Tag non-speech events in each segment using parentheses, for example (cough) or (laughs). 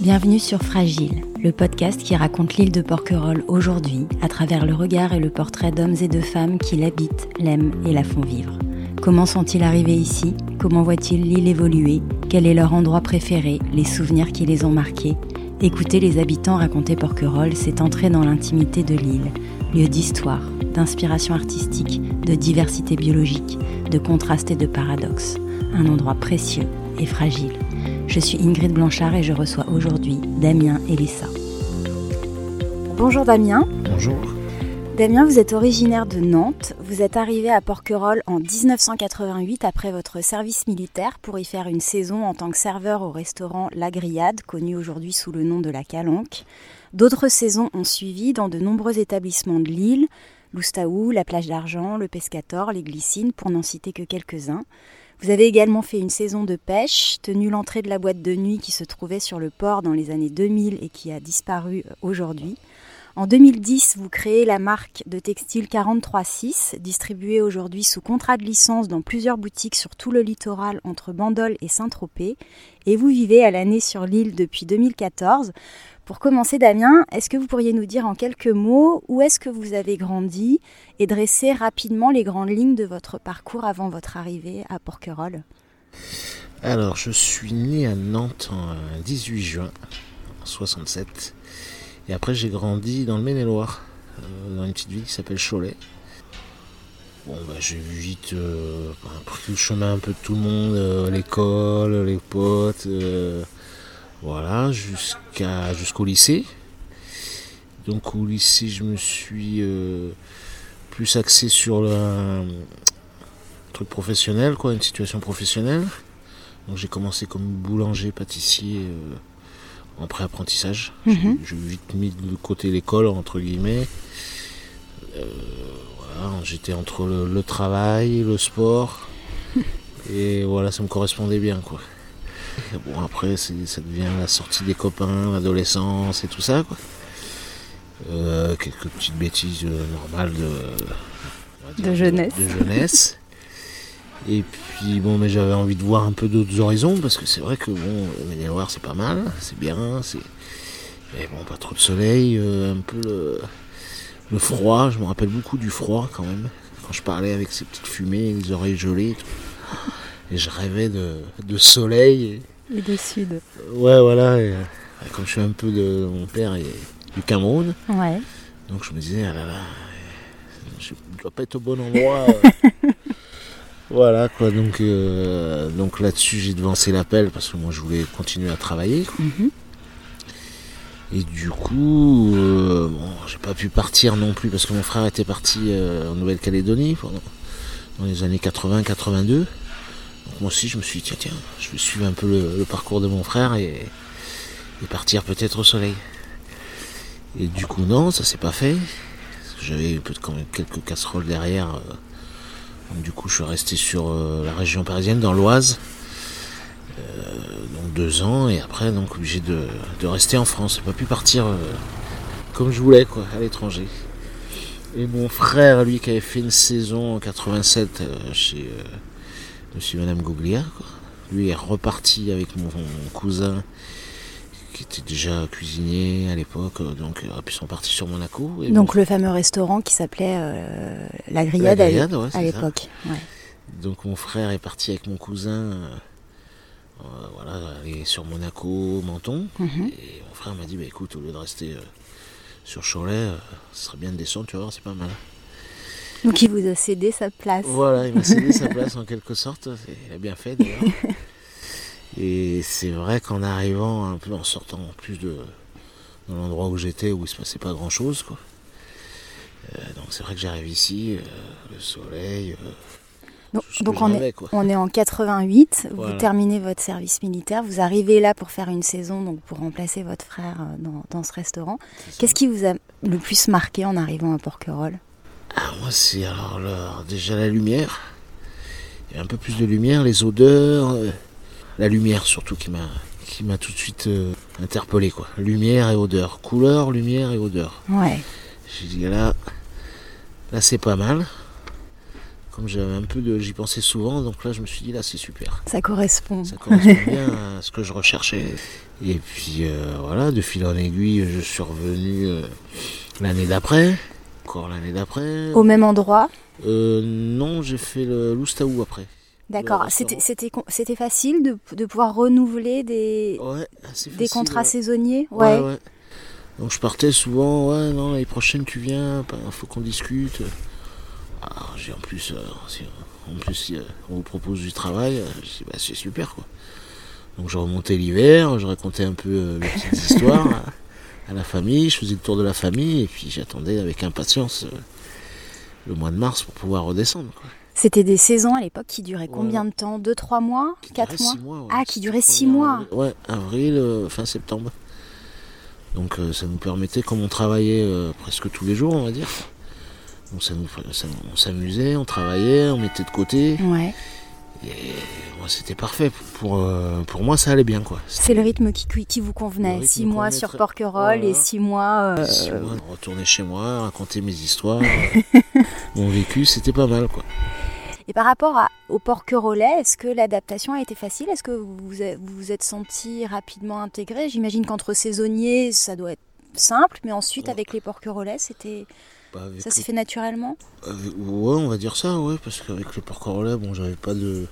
Bienvenue sur Fragile, le podcast qui raconte l'île de Porquerolles aujourd'hui à travers le regard et le portrait d'hommes et de femmes qui l'habitent, l'aiment et la font vivre. Comment sont-ils arrivés ici? Comment voient-ils l'île évoluer? Quel est leur endroit préféré? Les souvenirs qui les ont marqués? Écouter les habitants raconter Porquerolles, c'est entrer dans l'intimité de l'île, lieu d'histoire, d'inspiration artistique, de diversité biologique, de contraste et de paradoxe. Un endroit précieux et fragile. Je suis Ingrid Blanchard et je reçois aujourd'hui Damien et Lisa. Bonjour Damien. Bonjour. Damien, vous êtes originaire de Nantes. Vous êtes arrivé à Porquerolles en 1988 après votre service militaire pour y faire une saison en tant que serveur au restaurant La Grillade, connu aujourd'hui sous le nom de la Calanque. D'autres saisons ont suivi dans de nombreux établissements de l'île, l'Oustaou, la plage d'Argent, le Pescator, les Glycines, pour n'en citer que quelques-uns. Vous avez également fait une saison de pêche, tenu l'entrée de la boîte de nuit qui se trouvait sur le port dans les années 2000 et qui a disparu aujourd'hui. En 2010, vous créez la marque de textile 436, distribuée aujourd'hui sous contrat de licence dans plusieurs boutiques sur tout le littoral entre Bandol et Saint-Tropez. Et vous vivez à l'année sur l'île depuis 2014. Pour commencer, Damien, est-ce que vous pourriez nous dire en quelques mots où est-ce que vous avez grandi et dresser rapidement les grandes lignes de votre parcours avant votre arrivée à Porquerolles? Alors, je suis né à Nantes en 18 juin 67. Et après, j'ai grandi dans le Maine-et-Loire, euh, dans une petite ville qui s'appelle Cholet. Bon, bah, j'ai vu vite euh, pris le chemin un peu de tout le monde, euh, l'école, les potes, voilà, jusqu'à jusqu'au lycée. Donc au lycée, je me suis plus axé sur le truc professionnel, quoi, une situation professionnelle. Donc j'ai commencé comme boulanger, pâtissier en pré-apprentissage. Mhm. J'ai vite mis de côté l'école, entre guillemets. Euh, voilà, j'étais entre le, travail, le sport. (laughs) et voilà, ça me correspondait bien, quoi. Bon, après, ça devient la sortie des copains, l'adolescence et tout ça, quoi. Euh, quelques petites bêtises euh, normales de, de jeunesse. De jeunesse. Et puis bon, mais j'avais envie de voir un peu d'autres horizons parce que c'est vrai que bon, maine loire c'est pas mal, c'est bien, c'est. Mais bon, pas trop de soleil, euh, un peu le, froid. Je me rappelle beaucoup du froid quand même. Quand je parlais avec ces petites fumées, les oreilles gelées et tout. Et je rêvais de, soleil. Et... de sud. Ouais, voilà. Et, comme je suis un peu de. Mon père et du Cameroun. Ouais. Donc je me disais, ah là là, je dois pas être au bon endroit. (laughs) Voilà quoi, donc, euh, donc là-dessus j'ai devancé l'appel parce que moi je voulais continuer à travailler. Mhm. Et du coup, euh, bon, j'ai pas pu partir non plus parce que mon frère était parti euh, en Nouvelle-Calédonie dans les années 80-82. Donc moi aussi je me suis dit tiens tiens, je vais suivre un peu le, parcours de mon frère et, partir peut-être au soleil. Et du coup non, ça s'est pas fait. J'avais quand même quelques casseroles derrière du coup, je suis resté sur euh, la région parisienne, dans l'Oise, euh, donc deux ans, et après, donc obligé de, rester en France. J'ai pas pu partir euh, comme je voulais, quoi, à l'étranger. Et mon frère, lui, qui avait fait une saison en 87 chez Monsieur et Madame Gouglia, lui est reparti avec mon cousin qui était déjà cuisinier à l'époque, euh, donc euh, puis sont partis sur Monaco. donc le fameux restaurant qui s'appelait euh, La Grillade, à l'époque. Donc mon frère est parti avec mon cousin voilà, aller sur Monaco, Menton. Mhm. Et mon frère m'a dit, bah, écoute, au lieu de rester sur Cholet, ce serait bien de descendre, tu vas voir, c'est pas mal. (laughs) Donc il vous a cédé sa place. Voilà, il m'a (laughs) cédé sa place en quelque sorte. Il a bien fait d'ailleurs. (laughs) Et c'est vrai qu'en arrivant un peu en sortant en plus de, l'endroit où j'étais où il se passait pas grand chose quoi. Euh, donc c'est vrai que j'arrive ici, euh, le soleil. Euh, donc, on, est, on, est, en 88, vous terminez votre service militaire, vous arrivez là pour faire une saison, donc pour remplacer votre frère dans, ce restaurant. Qu'est-ce qui vous a le plus marqué en arrivant à Porquerolles? Ah, Moi c'est alors, déjà la lumière, il y a un peu plus de lumière, les odeurs la lumière surtout qui m'a qui m'a tout de suite euh, interpellé quoi. Lumière et odeur, couleur, lumière et odeur. Ouais. J'ai dit là, là c'est pas mal. comme j'avais un peu de. J'y pensais souvent, donc là je me suis dit là c'est super. Ça correspond. Ça correspond (laughs) bien à ce que je recherchais. Et puis euh, voilà, de fil en aiguille, je suis revenu euh, l'année d'après. Encore l'année d'après. Au même endroit Euh, non, j'ai fait le Loustaou après. D'accord. C'était, facile de, de pouvoir renouveler des, Ouais, contrats ouais. saisonniers Ouais, ouais. Donc je partais souvent, ouais, non, l'année prochaine tu viens, il faut qu'on discute. Ah, j'ai en plus, euh, si, en plus si, euh, on vous propose du travail, je bah, c'est super quoi. Donc je remontais l'hiver, je racontais un peu les petites histoires (laughs) à, la famille, je faisais le tour de la famille et puis j'attendais avec impatience euh, le mois de mars pour pouvoir redescendre. C'était des saisons à l'époque qui duraient combien Ouais. de temps? Deux, trois mois? Qui Quatre mois six mois, ouais. Ah, qui durait C'était six mois. avril. Ouais, avril, euh, fin septembre. Donc euh, ça nous permettait, comme on travaillait euh, presque tous les jours, on va dire. Donc ça nous, ça nous- on s'amusait, on travaillait, on mettait de côté. Ouais. Et c'était parfait. Pour, euh, pour moi, ça allait bien. quoi. C'est le rythme qui, qui- vous convenait. Six mois sur très- Porquerolles et six mois. euh, Six mois, retourner chez moi, raconter mes histoires, (laughs) mon vécu, c'était pas mal. quoi. Et par rapport à- au Porquerolais, est-ce que l'adaptation a été facile? Est-ce que vous vous êtes- vous vous êtes senti rapidement intégré? J'imagine qu'entre saisonniers, ça doit être simple, mais ensuite Ouais. avec les Porquerolais, c'était Bah, ça le s'est fait naturellement Avec- ouais, on va dire ça, ouais, parce qu'avec le porc relais, bon, j'avais pas de.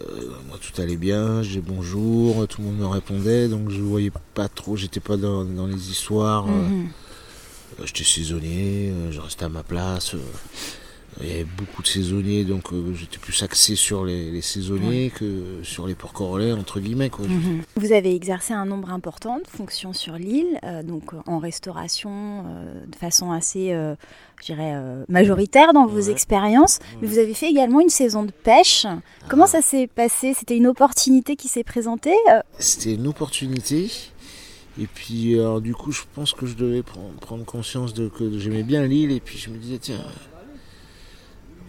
Euh, moi, tout allait bien, j'ai bonjour, tout le monde me répondait, donc je voyais pas trop, j'étais pas dans, dans les histoires. Mhm. euh, j'étais saisonnier, euh, je restais à ma place. euh, il y avait beaucoup de saisonniers, donc euh, j'étais plus axé sur les, les saisonniers que sur les porcs relais, entre guillemets, quoi. Mhm. Vous avez exercé un nombre important de fonctions sur l'île, euh, donc euh, en restauration, euh, de façon assez, je dirais, majoritaire dans vos Ouais. expériences. Mais vous avez fait également une saison de pêche. Comment Ah. ça s'est passé? C'était une opportunité qui s'est présentée C'était une opportunité. Et puis, alors, du coup, je pense que je devais prendre, prendre conscience de que j'aimais bien l'île. Et puis, je me disais, tiens,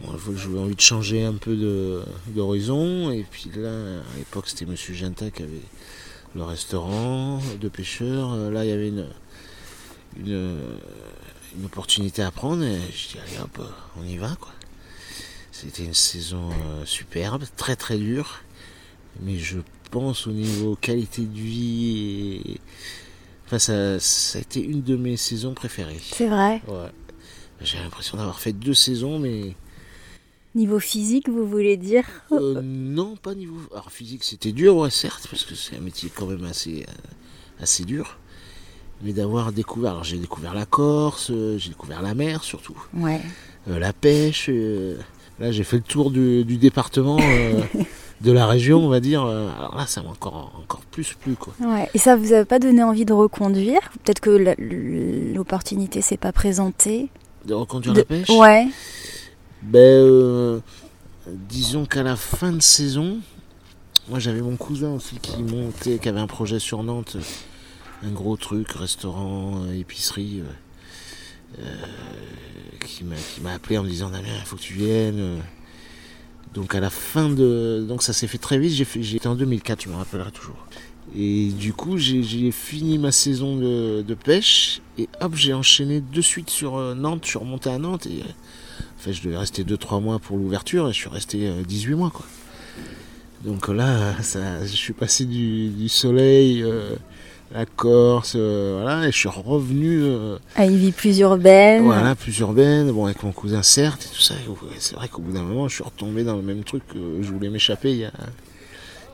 bon, j'avais envie de changer un peu d'horizon. Et puis là, à l'époque, c'était Monsieur Genta qui avait le restaurant de pêcheurs. Euh, Là, il y avait une, une, une opportunité à prendre. Et je dis, allez hop, on y va, quoi. C'était une saison euh, superbe, très très dure. Mais je pense au niveau qualité de vie et... Enfin, ça, ça a été une de mes saisons préférées. C'est vrai. Ouais. J'ai l'impression d'avoir fait deux saisons, mais Niveau physique, vous voulez dire (laughs) euh, non, pas niveau. Alors physique, c'était dur, ouais, certes, parce que c'est un métier quand même assez, euh, assez dur. Mais d'avoir découvert, alors j'ai découvert la Corse, euh, j'ai découvert la mer surtout, Ouais. euh, la pêche. euh, là, j'ai fait le tour du, du département, (laughs) de la région, on va dire. alors là, ça m'a encore, encore plus plu, quoi. Ouais. Et ça vous a pas donné envie de reconduire? Peut-être que l'opportunité s'est pas présentée? De reconduire De- la pêche? Ouais. Ben, euh, disons qu'à la fin de saison, moi j'avais mon cousin aussi qui montait, qui avait un projet sur Nantes, un gros truc, restaurant, euh, épicerie, euh, qui m'a appelé en me disant Damien, il faut que tu viennes. Donc à la fin de, donc ça s'est fait très vite. J'étais en 2004, je me rappellerai toujours. Et du coup, j'ai fini ma saison de, de pêche et hop, j'ai enchaîné de suite sur Nantes. Je suis remonté à Nantes et fait, je devais rester 2-3 mois pour l'ouverture et je suis resté euh, 18 mois. Quoi. Donc là, (laughs) ça, je suis passé du, du soleil, euh, la Corse, euh, voilà, et je suis revenu euh, À une vie plus urbaine. voilà, plus urbaine, bon, avec mon cousin certes et tout ça. Et C'est vrai qu'au bout d'un moment, je suis retombé dans le même truc que je voulais m'échapper il y a,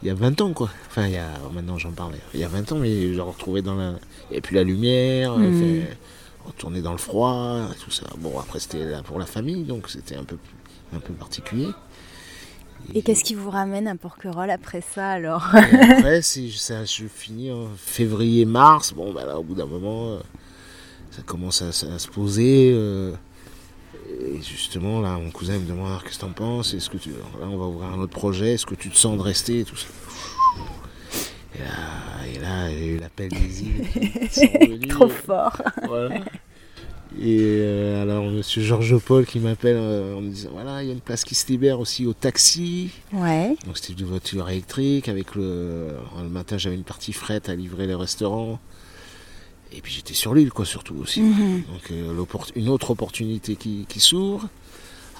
il y a 20 ans, quoi. Enfin, il y a, maintenant j'en parle, il y a 20 ans, mais je le retrouvais dans la. Il n'y avait plus la lumière, enfin, retourner dans le froid, et tout ça. Bon, après, c'était là pour la famille, donc c'était un peu, un peu particulier. Et qu'est-ce qui vous ramène à Porquerolles après ça alors après, c'est, ça, je finis en février-mars. Bon, bah là, au bout d'un moment, euh, ça commence à, à se poser. euh, et justement, là, mon cousin me demande Alors, qu'est-ce que t'en penses? Est-ce que tu, là, on va ouvrir un autre projet? Est-ce que tu te sens de rester? Et tout ça. Et là, et là, il y a eu l'appel des îles. (laughs) Trop fort. Voilà. Et euh, alors, monsieur Georges Paul qui m'appelle euh, en me disant voilà, il y a une place qui se libère aussi au taxi. Ouais. Donc c'était une voiture électrique avec le. le matin j'avais une partie fret à livrer les restaurants. Et puis j'étais sur l'île quoi surtout aussi. Mhm. Donc euh, une autre opportunité qui, qui s'ouvre.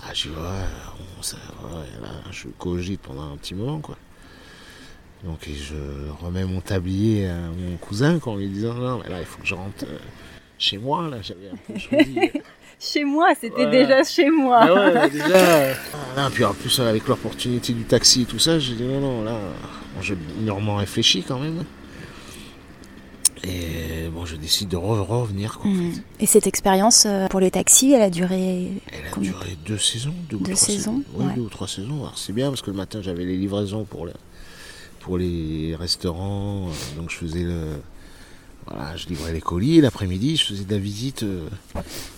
Ah, je on- ça- ouais, là, je cogite pendant un petit moment, quoi. Donc je remets mon tablier à mon cousin quand lui disant non mais là il faut que je rentre euh, chez moi là j'avais un peu choisi. (laughs) Chez moi, c'était déjà chez moi. Ah ouais, (laughs) déjà. euh, là, puis en plus avec l'opportunité du taxi et tout ça, j'ai dit non non là bon, j'ai énormément réfléchi quand même. Et bon je décide de re- revenir quoi. en fait. Et cette expérience euh, pour le taxi, elle a duré Elle a duré deux saisons, deux, ou trois saisons, Oui, ouais. deux ou trois saisons. Alors c'est bien parce que le matin j'avais les livraisons pour les, pour les restaurants, euh, donc je faisais le, voilà, je livrais les colis. Et l'après-midi, je faisais de la visite euh,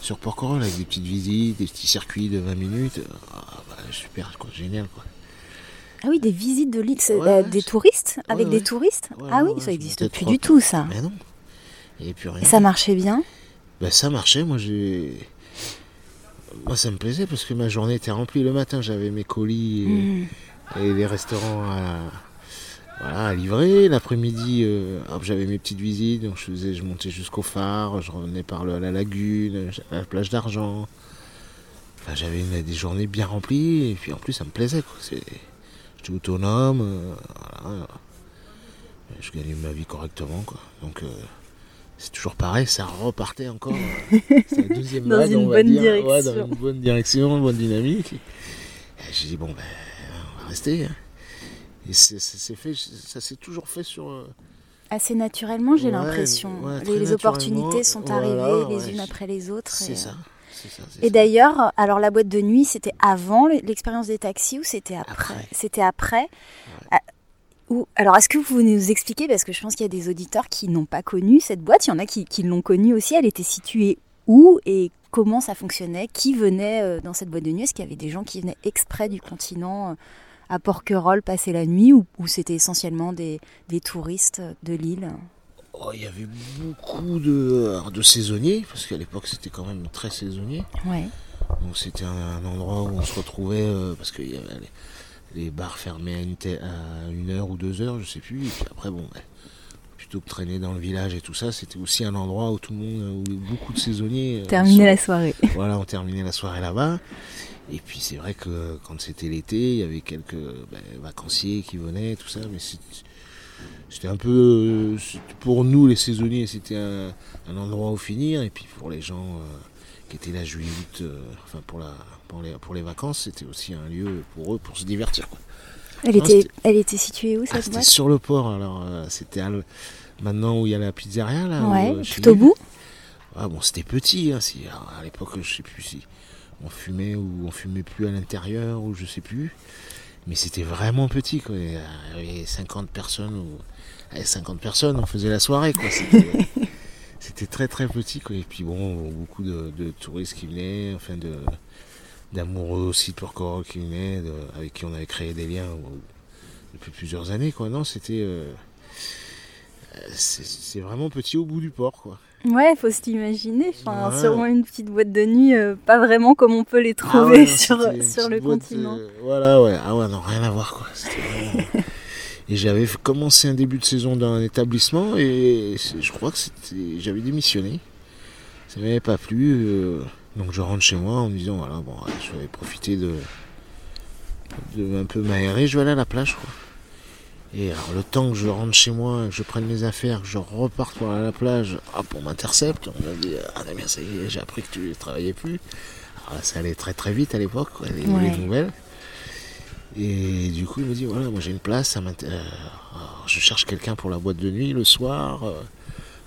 sur Porquerolles avec des petites visites, des petits circuits de 20 minutes. Ah, bah, super, quoi, génial quoi. Ah oui, des visites de l'île, Ouais, euh, des touristes Avec ouais, des touristes? Ah oui, ça je existe montais plus du tout ça. Mais non. Et puis rien. Et ça marchait bien? Ben, ça marchait, moi j'ai. Moi ça me plaisait parce que ma journée était remplie le matin, j'avais mes colis et, Mm. et les restaurants à, voilà, à livrer. L'après-midi, euh, j'avais mes petites visites, donc je, faisais, je montais jusqu'au phare, je revenais par le- la lagune, à la plage d'argent. Enfin, j'avais des journées bien remplies et puis en plus ça me plaisait. J'étais autonome, euh, voilà. je gagnais ma vie correctement. Quoi. Donc euh, c'est toujours pareil, ça repartait encore. euh, c'est la deuxième (laughs) Dans vague, une on va bonne dire. Ouais, direction. dans une bonne direction, une bonne dynamique. J'ai dit, bon, ben, on va rester. hein. Et c'est, c'est- c'est fait, ça s'est toujours fait sur. euh, Assez naturellement, j'ai Ouais, l'impression. ouais, les, opportunités sont voilà, arrivées les ouais, unes après les autres. C'est et, ça. euh, C'est ça, c'est Et ça. d'ailleurs, alors la boîte de nuit, c'était avant l'expérience des taxis ou c'était après, Après. C'était après. Ah, ou- alors, est-ce que vous nous expliquez, parce que je pense qu'il y a des auditeurs qui n'ont pas connu cette boîte, il y en a qui, qui l'ont connue aussi, elle était située où et comment ça fonctionnait? Qui venait euh, dans cette boîte de nuit? Est-ce qu'il y avait des gens qui venaient exprès du continent à Porquerolles passer la nuit ou, c'était essentiellement des, des touristes de l'île? Oh, il y avait beaucoup de, de saisonniers, parce qu'à l'époque c'était quand même très saisonnier. Ouais. Donc c'était un, endroit où on se retrouvait, euh, parce qu'il y avait les, les bars fermés à une, te- à une heure ou deux heures, je sais plus. Et puis après, bon, ouais, plutôt que traîner dans le village et tout ça, c'était aussi un endroit où tout le monde, où beaucoup de saisonniers. euh, Terminer sont- la soirée. Voilà, on terminait la soirée là-bas. Et puis c'est vrai que quand c'était l'été, il y avait quelques ben, vacanciers qui venaient, tout ça, mais c'était un peu, c'était- pour nous les saisonniers, c'était un, un endroit où finir, et puis pour les gens euh, qui étaient là juillet, août, euh, enfin pour, la, pour, les, pour les vacances, c'était aussi un lieu pour eux pour se divertir. Quoi. Elle Non, était, c'était- elle était située où Ah, cette c'était boîte? sur le port, alors euh, c'était maintenant où il y a la pizzeria là. Ouais, où, tout au bout? Ah bon, c'était petit, hein, si, alors, à l'époque, je sais plus si on fumait ou on fumait plus à l'intérieur ou je sais plus. Mais c'était vraiment petit, quoi. Il y avait 50 personnes ou allez, 50 personnes, on faisait la soirée, quoi. C'était, (laughs) c'était très très petit, quoi. Et puis bon, beaucoup de, de touristes qui venaient, enfin de d'amoureux aussi de Porquerolles qui venaient, de- avec qui on avait créé des liens euh, depuis plusieurs années, quoi. Non, c'était euh, euh, c'est, c'est vraiment petit au bout du port, quoi. Ouais, faut se l'imaginer. Enfin, Ouais. sûrement une petite boîte de nuit, euh, pas vraiment comme on peut les Ah trouver ouais, sur, sur le continent. euh, voilà, ouais. Ah ouais, non, rien à voir, quoi. Vraiment- et j'avais commencé un début de saison dans un établissement et je crois que c'était, j'avais démissionné. Ça m'avait pas plu. euh, donc je rentre chez moi en me disant, voilà, bon, je vais profiter de, de un peu m'aérer, je vais aller à la plage, quoi. Et alors, le temps que je rentre chez moi, que je prenne mes affaires, que je reparte pour aller à la plage, hop, on m'intercepte. On m'a dit Ah, Damien, ça y est, j'ai appris que tu ne travaillais plus. Alors là, ça allait très très vite à l'époque, les, Ouais. les nouvelles. Et du coup, il me dit Voilà, moi j'ai une place, ça euh, je cherche quelqu'un pour la boîte de nuit le soir, euh,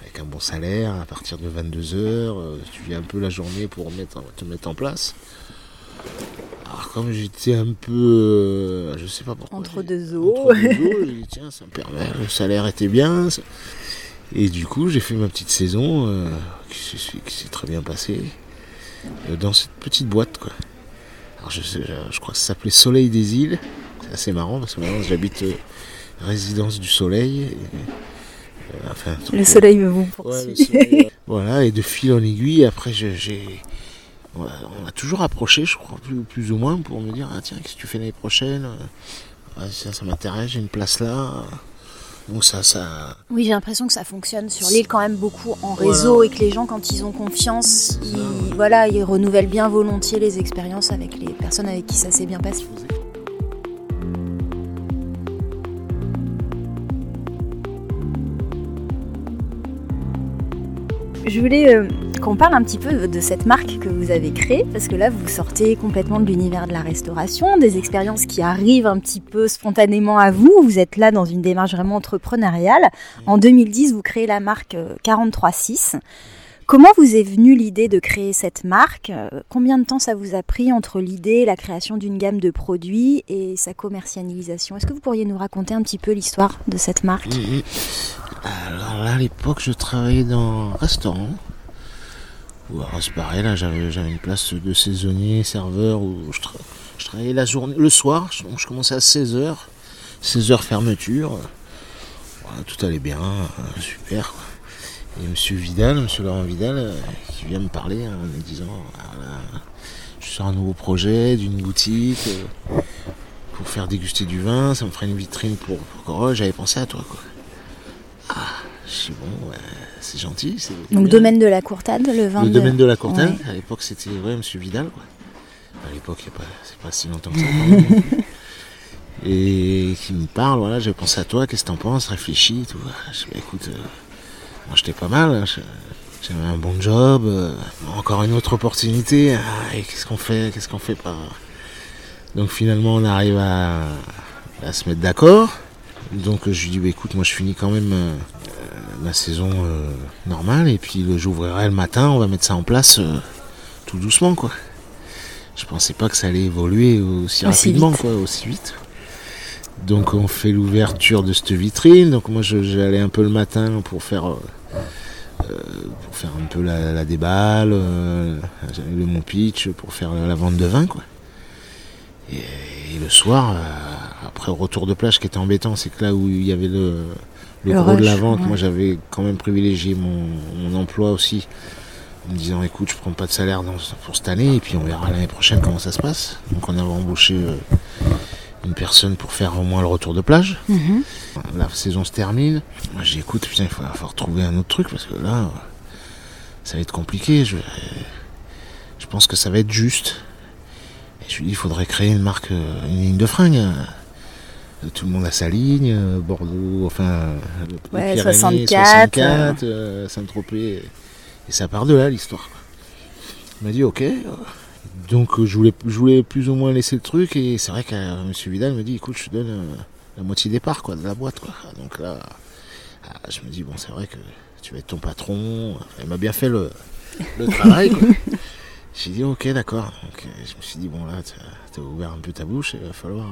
avec un bon salaire, à partir de 22h. tu viens un peu la journée pour mettre, te mettre en place. Alors, comme j'étais un peu. euh, je sais pas pourquoi. Entre deux eaux. entre deux eaux, j'ai dit, tiens, ça me permet, le salaire était bien. ça- Et du coup, j'ai fait ma petite saison euh, qui s'est- qui s'est très bien passée euh, dans cette petite boîte. Quoi. Alors, je, sais- je- je crois que ça s'appelait Soleil des îles. C'est assez marrant parce que maintenant j'habite résidence du soleil. et, enfin, Le soleil vous Ouais, poursuit. (laughs) voilà, et de fil en aiguille, après je- j'ai. On a- on a toujours approché, je crois, plus, plus ou moins, pour me dire Ah, tiens, qu'est-ce que tu fais l'année prochaine? Ah, ça, ça m'intéresse, j'ai une place là. Donc ça, ça. Oui, j'ai l'impression que ça fonctionne sur l'île quand même beaucoup en réseau et que les gens, quand ils ont confiance, ils, voilà, ils renouvellent bien volontiers les expériences avec les personnes avec qui ça s'est bien passé. Je voulais euh, qu'on parle un petit peu de cette marque que vous avez créée, parce que là, vous sortez complètement de l'univers de la restauration, des expériences qui arrivent un petit peu spontanément à vous. Vous êtes là dans une démarche vraiment entrepreneuriale. En 2010, vous créez la marque 436. Euh, Comment vous est venue l'idée de créer cette marque? Euh, Combien de temps ça vous a pris entre l'idée, la création d'une gamme de produits et sa commercialisation? Est-ce que vous pourriez nous raconter un petit peu l'histoire de cette marque? Alors là, à l'époque, je travaillais dans un restaurant. C'est pareil, là, j'avais, une place de saisonnier, serveur, où je, travaillais la journée, le soir, donc je commençais à 16h, 16h fermeture. tout allait bien, euh, super. Et M. Vidal, M. Laurent Vidal, euh, qui vient me parler hein, en me disant ah, Je sur un nouveau projet d'une boutique euh, pour faire déguster du vin, ça me ferait une vitrine pour, pour J'avais pensé à toi. Quoi. Ah, je suis bon, c'est gentil. Donc, domaine de la Courtade, le vin Le domaine de la Courtade, à l'époque, c'était ouais, M. Vidal. Quoi. À l'époque, c'est pas si longtemps que ça. (laughs) et qui me parle, voilà, j'ai pensé à toi, qu'est-ce que t'en penses, réfléchis, tout. Je dis, bah, écoute, euh, moi, j'étais pas mal. Hein. J'avais un bon job. Euh, encore une autre opportunité. Ah, et qu'est-ce qu'on fait Qu'est-ce qu'on fait pas Donc finalement, on arrive à, se mettre d'accord. Donc je lui dis, bah, écoute, moi je finis quand même euh, ma saison euh, normale. Et puis j'ouvrirai le matin. On va mettre ça en place tout doucement, quoi. Je pensais pas que ça allait évoluer aussi, rapidement, quoi, aussi vite. Donc on fait l'ouverture de cette vitrine. Donc moi j'allais un peu le matin pour faire euh, euh, pour faire un peu la, déballe, euh, le mon pitch pour faire la vente de vin quoi. Et, le soir, après le retour de plage qui était embêtant, c'est que là où il y avait le, le, gros de la vente, moi j'avais quand même privilégié mon, emploi aussi en me disant écoute je prends pas de salaire pour cette année et puis on verra l'année prochaine comment ça se passe. Donc on avait embauché une personne pour faire au moins le retour de plage. Mhm. La saison se termine. Moi j'ai écoute, putain, il faut, retrouver un autre truc parce que là, ça va être compliqué. Je, je pense que ça va être juste. Et je lui dis, il faudrait créer une marque, euh, une ligne de fringues. Tout le monde a sa ligne, euh, Bordeaux, enfin, ouais, 64, euh. Saint-Tropez. Et ça part de là l'histoire. Il m'a dit, ok. Donc euh, je voulais, je voulais plus ou moins laisser le truc et c'est vrai que euh, M. Vidal me dit écoute je te donne euh, la moitié des parts quoi, de la boîte quoi. Donc là ah, je me dis bon c'est vrai que tu vas être ton patron. Il m'a bien fait le, travail (laughs) J'ai dit ok d'accord. Donc je me suis dit bon là tu as ouvert un peu ta bouche il va falloir.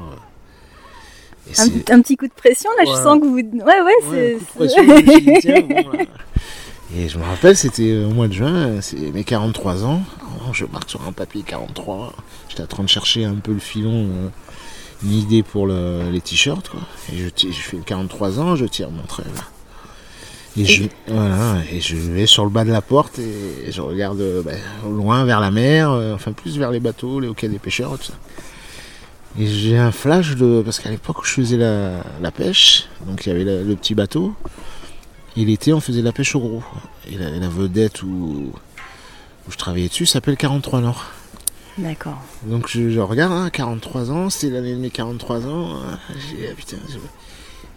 Un, petit coup de pression là, je sens que vous. Ouais ouais, c'est. (laughs) Et je me rappelle, c'était au mois de juin, c'est mes 43 ans. Oh, je marque sur un papier 43. J'étais en train de chercher un peu le filon, euh, une idée pour les t-shirts. Et je, je, fais 43 ans, je tire mon trait. Et, je, et je vais sur le bas de la porte et, je regarde euh, ben, au loin vers la mer, euh, enfin plus vers les bateaux, les quai des pêcheurs, tout ça. Et j'ai un flash de. Parce qu'à l'époque où je faisais la, pêche, donc il y avait le petit bateau, et l'été on faisait la pêche au gros. Et la vedette où où je travaillais dessus s'appelle 43 Nord. D'accord. Donc je, regarde, 43 hein, ans, c'est l'année de mes 43 ans. Hein, ah, putain,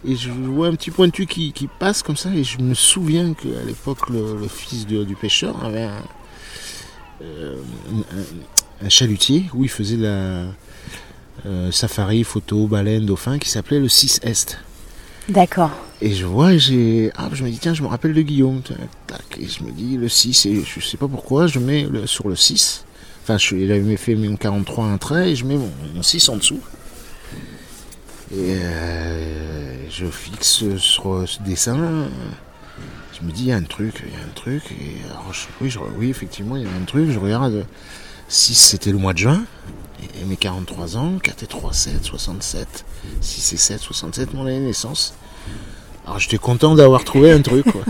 Et je vois un petit pointu qui, qui passe comme ça, et je me souviens qu'à l'époque, le, fils du pêcheur avait euh, un, chalutier où il faisait la euh, safari, photo, baleine, dauphin, qui s'appelait le 6 Est. D'accord. Et je vois, et j'ai. Ah, je me dis, tiens, je me rappelle de Guillaume. et je me dis, le 6, et je sais pas pourquoi, je mets le, sur le 6. Enfin, je, il avait fait mon 43 un trait, et je mets mon, 6 en dessous. Et euh, je fixe sur ce dessin. Je me dis, il y a un truc, il y a un truc. Et oui, oui, effectivement, il y a un truc. Je regarde. 6, c'était le mois de juin. Et mes 43 ans, 4 et 3, 7, 67. 6 et 7, 67, mon année de naissance. Alors j'étais content d'avoir trouvé un truc, quoi.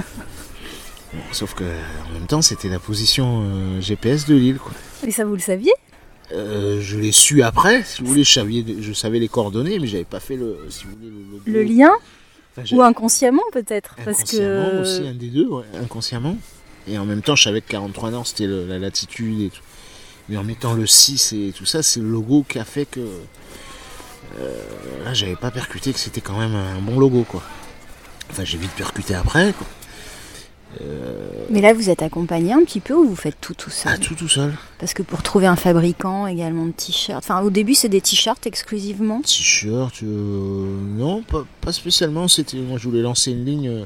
(laughs) sauf que en même temps, c'était la position euh, GPS de l'île, quoi. Et ça, vous le saviez? Euh, je l'ai su après, si vous voulez, je savais, je savais les coordonnées, mais j'avais pas fait le, le lien. Ou inconsciemment peut-être. Parce que... aussi, un des deux, inconsciemment. Et en même temps, je savais que 43 Nord, c'était la latitude et tout. Mais en mettant le 6 et tout ça, c'est le logo qui a fait que. Euh, là, j'avais pas percuté que c'était quand même un bon logo, quoi. Enfin, j'ai vite percuté après, quoi. Euh, Mais là, vous êtes accompagné un petit peu ou vous faites tout tout seul Ah, tout tout seul. Parce que pour trouver un fabricant également de t-shirts, enfin au début c'est des t-shirts exclusivement T-shirts, euh, non, pas, spécialement. C'était, moi je voulais lancer une ligne euh,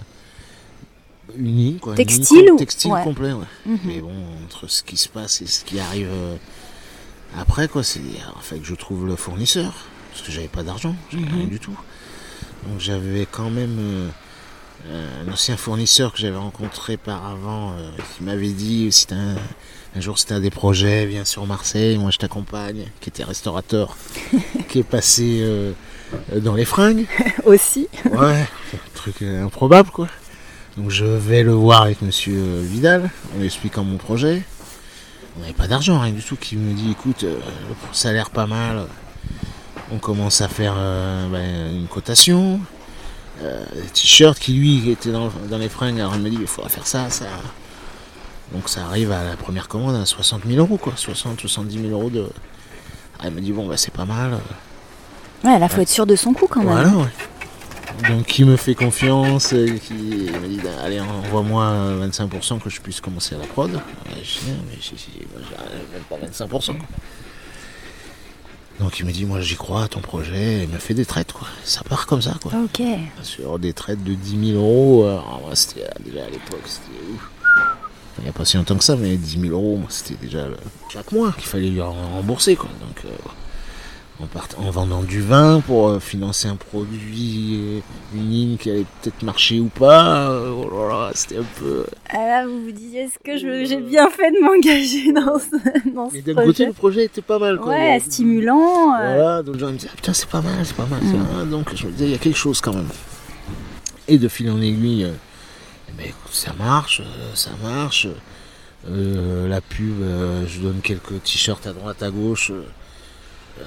unie, quoi. Textile ou Textile complet, ouais. Mhm. Mais bon, entre ce qui se passe et ce qui arrive après, quoi, c'est fait que je trouve le fournisseur. Parce que j'avais pas d'argent, j'avais rien mhm. du tout. Donc j'avais quand même euh, un ancien fournisseur que j'avais rencontré par avant, euh, qui m'avait dit si un, un jour c'était un des projets, viens sur Marseille, moi je t'accompagne, qui était restaurateur, (laughs) qui est passé euh, dans les fringues. Aussi. Ouais, un truc improbable quoi. Donc je vais le voir avec monsieur Vidal, en lui expliquant mon projet. On n'avait pas d'argent, rien du tout, qui me dit écoute, ça a l'air pas mal, on commence à faire ben, une cotation. Euh, t-shirt qui lui était dans, les fringues. Alors il m'a dit il faudra faire ça, ça. Donc ça arrive à la première commande à 60 000 euros quoi, 60, 70 000 euros de. Ah, il m'a dit bon bah c'est pas mal. Ouais, là faut être sûr de son coup quand même. Voilà, ouais. Donc qui me fait confiance, euh, qui m'a dit bah, allez envoie-moi 25% que je puisse commencer à la prod. je dis mais j'ai même pas 25%. Donc il me dit, moi j'y crois à ton projet, il m'a fait des traites, quoi. Ça part comme ça, quoi. Ok. Sur des traites de 10 000 euros, euh, c'était euh, déjà à l'époque, c'était ouf. il n'y a pas si longtemps que ça, mais 10 000 euros, c'était déjà chaque mois qu'il fallait lui rembourser, quoi. Donc, euh, en, vendant du vin pour euh, financer un produit, euh, une ligne qui allait peut-être marcher ou pas. Euh, oh c'était un peu. Ah là, vous vous disiez, est-ce que j'ai bien fait de m'engager (laughs) dans ce, dans Mais d'un côté, le projet était pas mal. Quoi. Ouais, stimulant. Voilà, donc les gens me disaient, ah, putain, c'est pas mal, c'est pas mal. Mm. Donc je me disais, il y a quelque chose quand même. Et de fil en aiguille, eh ben, ça marche, ça marche. la pub, je donne quelques t-shirts à droite, à gauche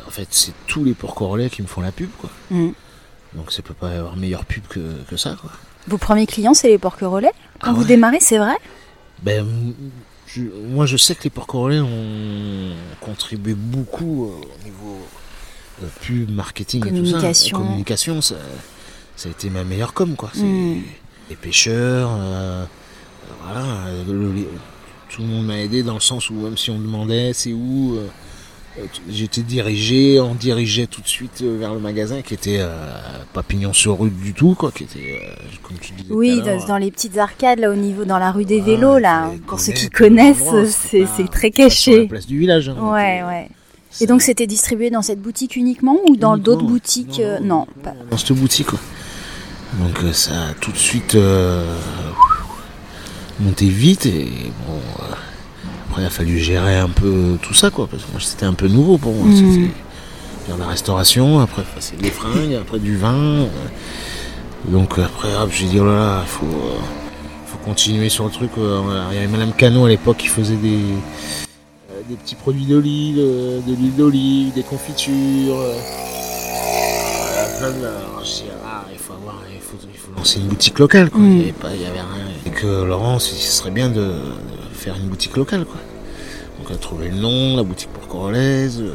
en fait, c'est tous les porcs qui me font la pub, quoi. Mm. Donc ça peut pas avoir meilleure pub que, ça, quoi. Vos premiers clients, c'est les porcs relais? Quand ah vous démarrez, c'est vrai? Ben, moi, je sais que les porcs relais ont contribué beaucoup euh, au niveau de pub, marketing et tout ça. communication, ça, ça, a été ma meilleure com, quoi. Mm. Les pêcheurs, euh, voilà, tout le monde m'a aidé dans le sens où même si on demandait c'est où, euh, J'étais dirigé, on dirigeait tout de suite euh, vers le magasin qui était euh, pas pignon sur rue du tout, quoi, qui était, euh, comme tu disais. Oui, dans, les petites arcades, là, au niveau, dans la rue des vélos, là. Pour ceux qui connaissent, c'est très caché. la place du village. Hein, ouais, ouais. Et donc, c'était distribué dans cette boutique uniquement ou dans d'autres boutiques Non, pas. Dans cette boutique, quoi. Donc, ça a tout de suite monté vite et bon après, il a fallu gérer un peu tout ça, quoi, parce que moi, c'était un peu nouveau pour moi. Mmh. Faire la restauration, après, c'est des fringues, après du vin. Donc, après, j'ai dit, oh là là, il faut, euh, faut continuer sur le truc. Il y avait Madame Cano à l'époque qui faisait des, euh, des petits produits d'olive, euh, de l'huile d'olive, des confitures. plein de. Ah, il faut avoir, il faut, il faut lancer une boutique locale, quoi. Mmh. Il, y avait avait rien. Et que Laurent, ce serait bien de faire une boutique locale. Quoi. Donc on a trouvé le nom, la boutique pour Corolaise. Euh,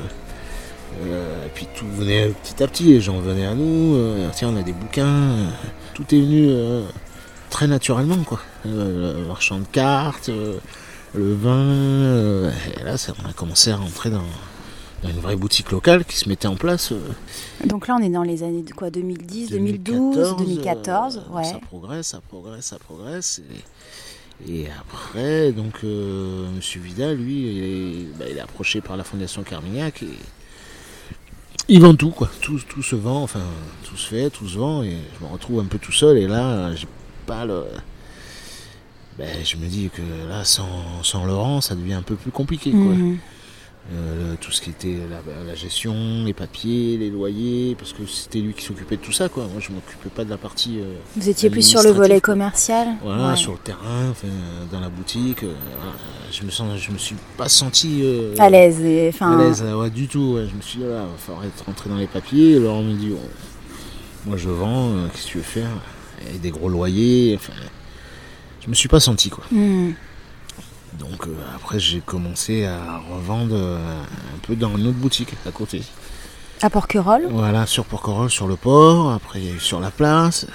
euh, et puis tout venait petit à petit, les gens venaient à nous. Euh, tiens, on a des bouquins. tout est venu très naturellement. quoi. le marchand de cartes, le vin. et là, ça, on a commencé à rentrer dans, une vraie boutique locale qui se mettait en place. Donc là, on est dans les années de quoi 2010, 2012, 2014. ouais. Ça progresse, ça progresse, ça progresse. Et, et après, donc, euh, M. Vidal, lui, bah, il est, approché par la Fondation Carmignac et il vend tout, quoi. Tout, tout se vend, enfin, tout se fait, tout se vend, et je me retrouve un peu tout seul, et là, j'ai pas le. Ben, je me dis que là, sans, sans Laurent, ça devient un peu plus compliqué, quoi. Mhm. Euh, tout ce qui était la, gestion, les papiers, les loyers, parce que c'était lui qui s'occupait de tout ça, quoi. Moi, je m'occupais pas de la partie. Euh, Vous étiez plus sur le volet commercial. Voilà, sur le terrain, dans la boutique. Euh, je me sens, je me suis pas senti à l'aise, enfin. À l'aise, ouais, du tout. Je me suis dit, il va falloir être rentré dans les papiers. Alors on me dit, moi, je vends. Qu'est-ce que tu veux faire? Et des gros loyers. Enfin, je me suis pas senti quoi. Hmm. Donc euh, après j'ai commencé à revendre euh, un peu dans une autre boutique à côté. À Porquerolles Voilà, sur Porquerolles, sur le port, après il y a eu sur la place.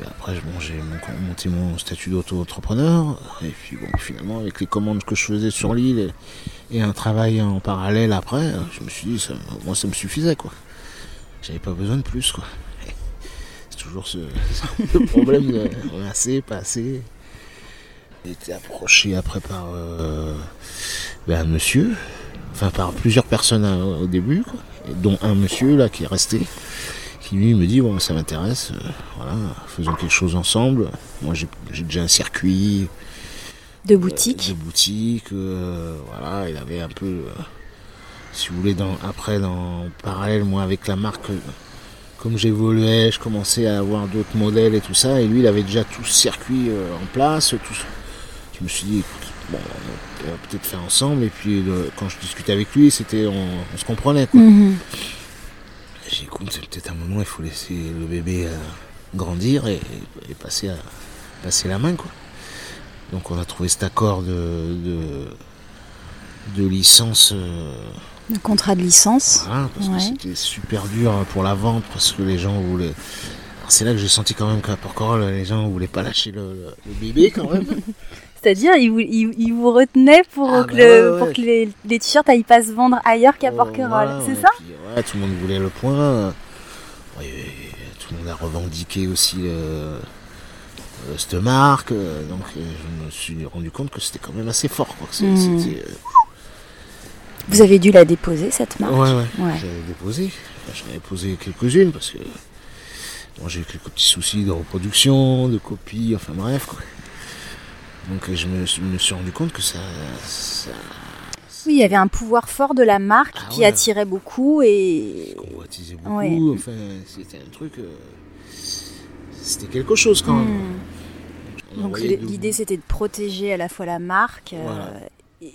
Et après bon, j'ai mon- monté mon statut d'auto-entrepreneur. Et puis bon, finalement avec les commandes que je faisais sur l'île et, et un travail en parallèle après, je me suis dit, ça, moi ça me suffisait quoi. J'avais pas besoin de plus quoi. (laughs) C'est toujours ce, (laughs) ce problème de ouais, assez, pas assez. J'ai été approché après par euh, ben, un monsieur, enfin par plusieurs personnes euh, au début, quoi, dont un monsieur là qui est resté, qui lui me dit bon ça m'intéresse, euh, voilà, faisons quelque chose ensemble. Moi j'ai déjà un circuit, de boutique. euh, voilà, il avait un peu, euh, si vous voulez, dans, après dans parallèle moi avec la marque, euh, comme j'évoluais, je commençais à avoir d'autres modèles et tout ça, et lui il avait déjà tout ce circuit euh, en place, tout. Je me suis dit, écoute, bon, on va peut-être faire ensemble, et puis le- quand je discutais avec lui, c'était, on, on se comprenait quoi. Mhm. J'ai dit, écoute, c'est peut-être un moment, il faut laisser le bébé euh, grandir et, et passer, à, passer la main, quoi. Donc on a trouvé cet accord de, de, de licence, euh, Le contrat de licence. voilà, parce Ouais. que c'était super dur pour la vente, parce que les gens voulaient... C'est là que j'ai senti quand même qu'à Porquerolles, les gens voulaient pas lâcher le, le- le bébé quand même. (laughs) C'est-à-dire, il vous, retenait pour Ah que, bah le- ouais, pour ouais. que les, les t-shirts aillent pas se vendre ailleurs qu'à Oh, Porquerolles. voilà, c'est ça puis, ouais, tout le monde voulait le point. Tout le monde a revendiqué aussi euh, euh, cette marque. euh, Donc euh, je me suis rendu compte que c'était quand même assez fort. Quoi, que euh, Vous avez dû la déposer, cette marque ouais, ouais, Ouais. J'avais déposé. J'en avais posé quelques-unes parce que bon, j'ai eu quelques petits soucis de reproduction, de copie, enfin bref. Quoi. Donc je me, suis rendu compte que ça, ça Oui, il y avait un pouvoir fort de la marque Ah qui ouais. attirait beaucoup et convoitisait beaucoup. Ouais. Enfin, c'était un truc. euh, c'était quelque chose quand même. Hmm. On donc de- l'idée c'était de protéger à la fois la marque, euh, Voilà.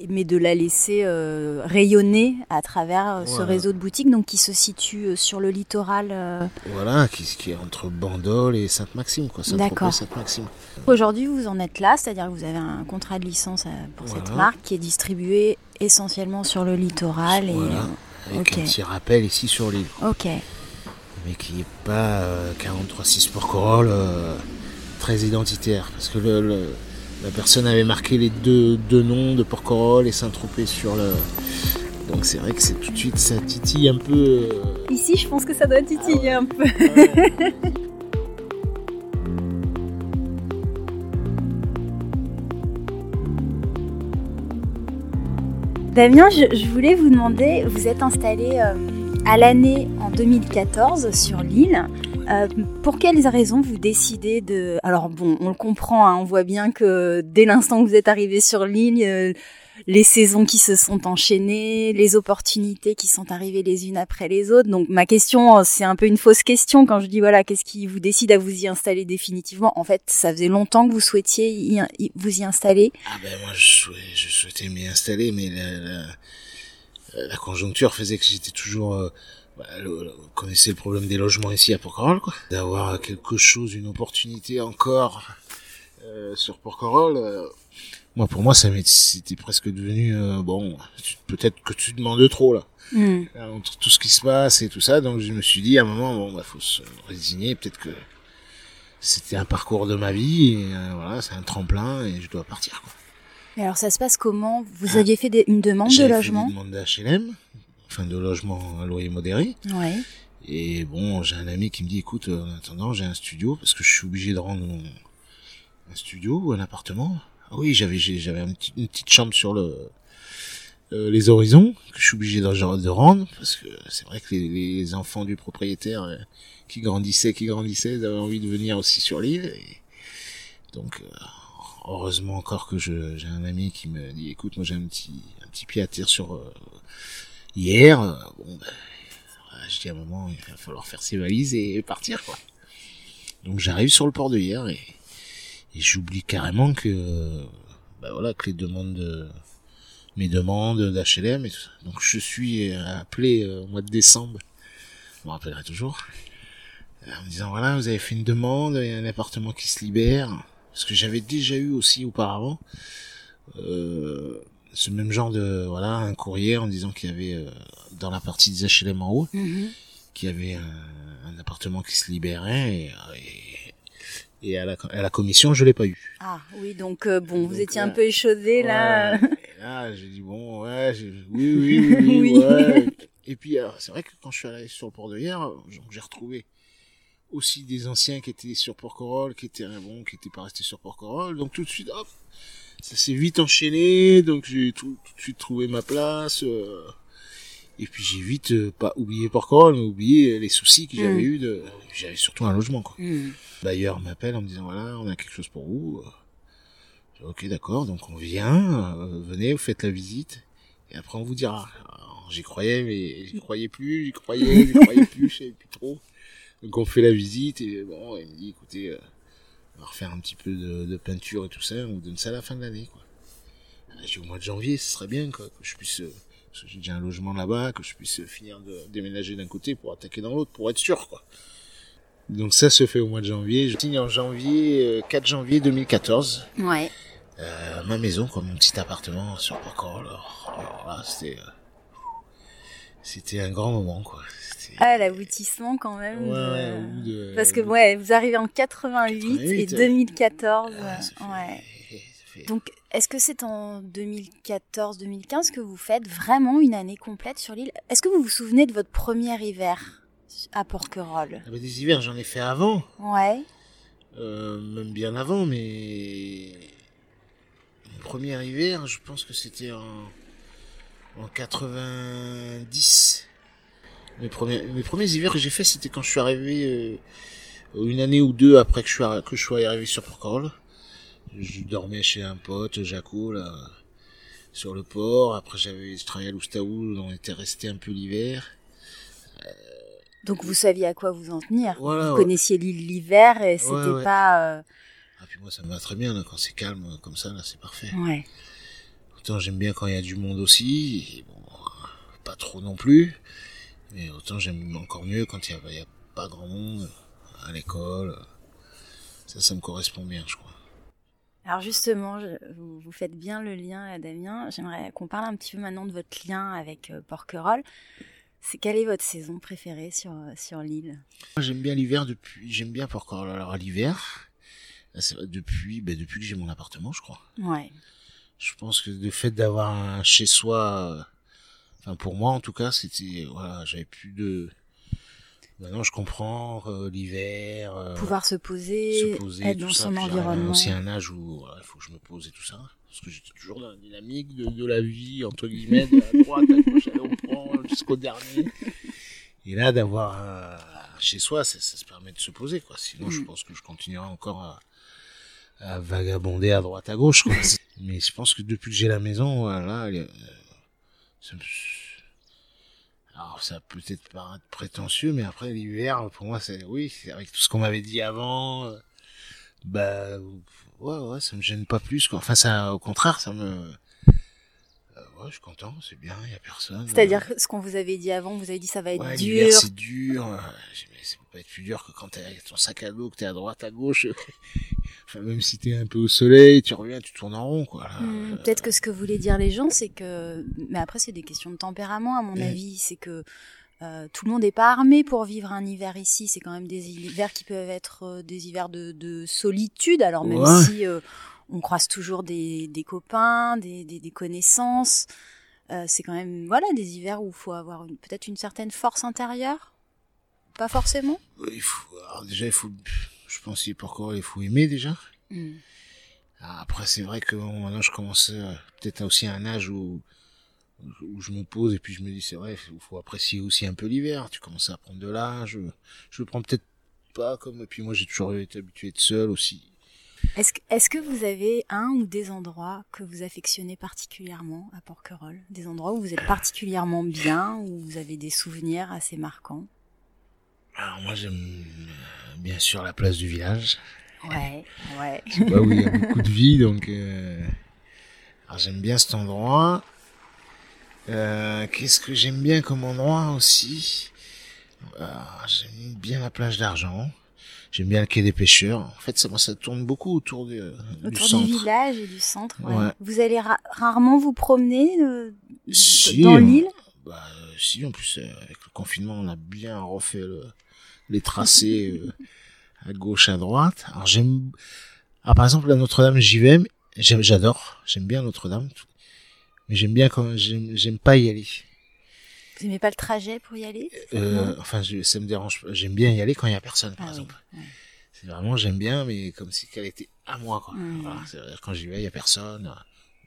mais de la laisser euh, rayonner à travers ce réseau de boutiques donc qui se situe sur le littoral. Voilà, qui, qui est entre Bandol et Sainte-Maxime, quoi. D'accord. Sainte-Maxime. Aujourd'hui, vous en êtes là, c'est-à-dire que vous avez un contrat de licence euh, pour cette marque qui est distribué essentiellement sur le littoral. Et, Voilà. euh, Avec ok. un petit rappel ici sur l'île. ok. Mais qui n'est pas euh, 43-6 pour Corolle, euh, très identitaire. Parce que le, le- la personne avait marqué les deux, deux noms de Porquerolles et Saint-Tropez sur le. Donc c'est vrai que c'est tout de suite, ça titille un peu. euh, Ici, je pense que ça doit titiller un peu. (laughs) Damien, je, voulais vous demander, vous êtes installé euh, à l'année en 2014 sur l'île. Euh, pour quelles raisons vous décidez de... Alors bon, on le comprend, hein, on voit bien que dès l'instant que vous êtes arrivé sur l'île, euh, les saisons qui se sont enchaînées, les opportunités qui sont arrivées les unes après les autres. Donc ma question, euh, c'est un peu une fausse question quand je dis voilà, qu'est-ce qui vous décide à vous y installer définitivement? En fait, ça faisait longtemps que vous souhaitiez vous y installer. Ah ben moi je, souhaitais, m'y installer, mais la, conjoncture faisait que j'étais toujours... euh, bah, le- le- vous connaissez le problème des logements ici à Porquerolles, quoi. D'avoir quelque chose, une opportunité encore sur Porquerolles. euh, moi pour moi ça c'était presque devenu... euh, bon, peut-être que tu demandes trop là. Hmm. Entre tout ce qui se passe et tout ça, donc je me suis dit à un moment, bon, bah, faut se résigner, peut-être que c'était un parcours de ma vie, et euh, voilà, c'est un tremplin, et je dois partir, quoi. Mais alors ça se passe comment? Vous aviez fait des- une demande de J'avais fait logement? des demandes d'HLM, enfin de logement à loyer modéré, Ouais. et bon, j'ai un ami qui me dit, écoute, euh, en attendant, j'ai un studio, parce que je suis obligé de rendre mon, un studio ou un appartement. Ah oui, j'avais j'avais un petit- une petite chambre sur le euh, les horizons que je suis obligé de, de rendre parce que c'est vrai que les, les enfants du propriétaire euh, qui grandissaient, qui grandissaient, ils avaient envie de venir aussi sur l'île. Donc euh, heureusement encore que j'ai un ami qui me dit écoute moi j'ai un petit un petit pied à terre sur euh, hier. Euh, Bon ben, je dis à un moment il va falloir faire ses valises et partir quoi. Donc j'arrive sur le port de hier et, et j'oublie carrément que bah voilà que les demandes de mes demandes d'HLM et tout ça. Donc je suis appelé euh, au mois de décembre, je me rappellerai toujours, euh, en me disant voilà, vous avez fait une demande, il y a un appartement qui se libère. Parce que j'avais déjà eu aussi auparavant euh, ce même genre de voilà un courrier en disant qu'il y avait euh, dans la partie des HLM en haut Mhm. qu'il y avait un, un appartement qui se libérait et, et, et à, la, à la commission je l'ai pas eu. Ah oui, donc euh, bon, vous étiez euh, un peu échaudé là. Ouais. (laughs) Et là, j'ai dit bon, ouais, oui, oui, oui, (laughs) oui, Oui. ouais. Et puis, c'est vrai que quand je suis allé sur le port de hier, j'ai retrouvé aussi des anciens qui étaient sur Porquerolles, qui étaient euh, bon, qui étaient pas restés sur Porquerolles. Donc tout de suite, hop, ça s'est vite enchaîné. Donc j'ai tout, tout de suite trouvé ma place. euh, et puis j'ai vite euh, pas oublié Porquerolles, mais oublié les soucis que j'avais Mm. eu de, j'avais surtout un logement quoi. Hmm. D'ailleurs, m'appelle en me disant voilà, on a quelque chose pour vous. Je dis, ok, d'accord, donc on vient, euh, venez, vous faites la visite, et après on vous dira. J'y croyais, mais j'y croyais plus, j'y croyais, j'y (laughs) croyais plus, je savais plus trop. Donc on fait la visite, et bon, il me dit, écoutez, euh, on va refaire un petit peu de, de peinture et tout ça, on vous donne ça à la fin de l'année, quoi. J'ai dit, au mois de janvier, ce serait bien, quoi, que je puisse, euh, parce que j'ai déjà un logement là-bas, que je puisse finir de déménager d'un côté pour attaquer dans l'autre, pour être sûr, quoi. Donc ça se fait au mois de janvier. Je signe en janvier, euh, 4 janvier 2014, Ouais. euh, ma maison, comme mon petit appartement sur Porquerolles. Alors, alors là, c'était, euh, c'était un grand moment, quoi. Ah, l'aboutissement quand même. Ouais, de- ouais, de- Parce que ouais, vous arrivez en 88, 88, et ouais. 2014. Ah, ouais. Fait- Donc, est-ce que c'est en 2014-2015 que vous faites vraiment une année complète sur l'île? Est-ce que vous vous souvenez de votre premier hiver à Porquerolles? Ah bah, des hivers, j'en ai fait avant, Ouais. euh, même bien avant, mais mon premier hiver, je pense que c'était en, en 90. Mes premiers, mes premiers hivers que j'ai fait, c'était quand je suis arrivé euh, une année ou deux après que je, arri- que je sois arrivé sur Porquerolles. Je dormais chez un pote, Jaco, là, sur le port. Après, j'avais, je travaillais à Loustaoul, on était resté un peu l'hiver. Donc vous saviez à quoi vous en tenir. Voilà, vous ouais. connaissiez l'île l'hiver et c'était Ouais, ouais. pas. euh, Ah, puis moi, ça me va très bien, là, quand c'est calme, comme ça, là, c'est parfait. Ouais. Autant j'aime bien quand il y a du monde aussi, et bon, pas trop non plus, mais autant j'aime encore mieux quand il y a, il y a pas grand monde à l'école. Ça, ça me correspond bien, je crois. Alors justement, je- vous, vous faites bien le lien, Damien. J'aimerais qu'on parle un petit peu maintenant de votre lien avec euh, Porquerolles. C'est quelle est votre saison préférée sur euh, sur l'île? Moi, j'aime bien l'hiver depuis, j'aime bien Porquerolles. Alors, l'hiver, vrai, depuis, ben, depuis que j'ai mon appartement, je crois. Ouais. Je pense que le fait d'avoir un chez soi, euh, enfin, pour moi, en tout cas, c'était, voilà, j'avais plus de, maintenant, je comprends, euh, l'hiver, euh, Pouvoir se poser, se poser, être dans ça. son environnement. à un âge où voilà, il faut que je me pose et tout ça. Parce que j'étais toujours dans la dynamique de, de la vie, entre guillemets, de la droite à gauche, allez, on prend jusqu'au dernier. Et là, d'avoir un chez soi, ça, ça se permet de se poser, quoi. Sinon, je Mm. pense que je continuerai encore à, à vagabonder à droite à gauche, quoi. (laughs) Mais je pense que depuis que j'ai la maison, voilà, elle, euh, ça me- alors ça peut peut-être paraître prétentieux, mais après l'hiver, pour moi, c'est oui, avec tout ce qu'on m'avait dit avant, euh, bah ouais, ouais, ça me gêne pas plus. Quoi. Enfin, ça, au contraire, ça me, ouais, je suis content, c'est bien, il y a personne. C'est-à-dire que ce qu'on vous avait dit avant, vous avez dit ça va être ouais, dur. c'est dur. euh, mais ça peut pas être plus dur que quand t'es avec ton sac à dos, que t'es à droite, à gauche. (laughs) enfin, même si t'es un peu au soleil, tu reviens, tu tournes en rond, quoi. Hmm, Euh, Peut-être que ce que voulaient dire les gens, c'est que, mais après c'est des questions de tempérament à mon avis, c'est que euh, tout le monde n'est pas armé pour vivre un hiver ici. C'est quand même des hivers qui peuvent être euh, des hivers de, de solitude. Alors même Ouais. si euh, on croise toujours des, des copains, des, des, des connaissances, euh, c'est quand même voilà des hivers où il faut avoir peut-être une certaine force intérieure. Pas forcément. Ouais, il faut, alors déjà, il faut, je pense, qu'il pourquoi il faut aimer déjà. Hmm. Ah, Après, c'est vrai que bon, maintenant, je commence euh, peut-être aussi à un âge où, où je me pose et puis je me dis, c'est vrai, il faut apprécier aussi un peu l'hiver. Tu commences à prendre de l'âge. Je le prends peut-être pas comme. Et puis moi, j'ai toujours été habitué à être seul aussi. Est-ce que, vous avez un ou des endroits que vous affectionnez particulièrement à Porquerolles? Des endroits où vous êtes particulièrement bien, où vous avez des souvenirs assez marquants? Alors moi, j'aime euh, bien sûr la place du village. Ouais, ouais. C'est là où il y a beaucoup de vie, donc. Euh... Alors j'aime bien cet endroit. Euh, Qu'est-ce que j'aime bien comme endroit aussi? J'aime bien la plage d'Argent. J'aime bien le quai des pêcheurs. En fait, ça, moi, ça tourne beaucoup autour du, euh, du centre. du village et du centre. ouais. Ouais. Vous allez ra- rarement vous promener euh, Si, dans on- l'île? Bah, euh, si, en plus, euh, avec le confinement, on a bien refait le- les tracés à gauche, à droite. Alors, j'aime. Ah, par exemple, à Notre-Dame, j'y vais. J'adore. J'aime bien Notre-Dame. Mais j'aime bien quand j'aime pas y aller. Vous aimez pas le trajet pour y aller Euh, enfin, je- ça me dérange pas. J'aime bien y aller quand il y a personne, par Ah oui, exemple. C'est vraiment, j'aime bien, mais comme si qu'elle était à moi, quoi. Mm. Voilà, quand j'y vais, il y a personne.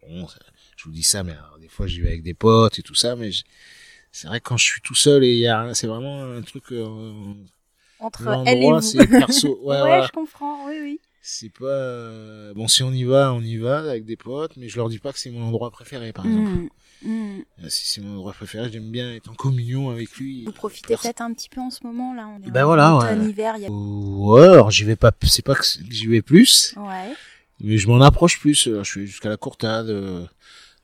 Bon, ça- je vous dis ça, mais alors, des fois, j'y vais avec des potes et tout ça, mais je- c'est vrai que quand je suis tout seul et il y a, c'est vraiment un truc, euh, Entre elle et vous. c'est perso. (laughs) Ouais, Ouais, voilà. je comprends, oui, oui. C'est pas, euh, bon, si on y va, on y va avec des potes, mais je leur dis pas que c'est mon endroit préféré, par exemple. Mm. Euh, Si c'est mon endroit préféré, j'aime bien être en communion avec lui. Vous profitez peut-être un petit peu en ce moment, là. On est Ben en voilà, ouais. hiver, il y a... Ouais, alors j'y vais pas, c'est pas que j'y vais plus, Ouais. mais je m'en approche plus. Alors, je suis jusqu'à la courtade. euh,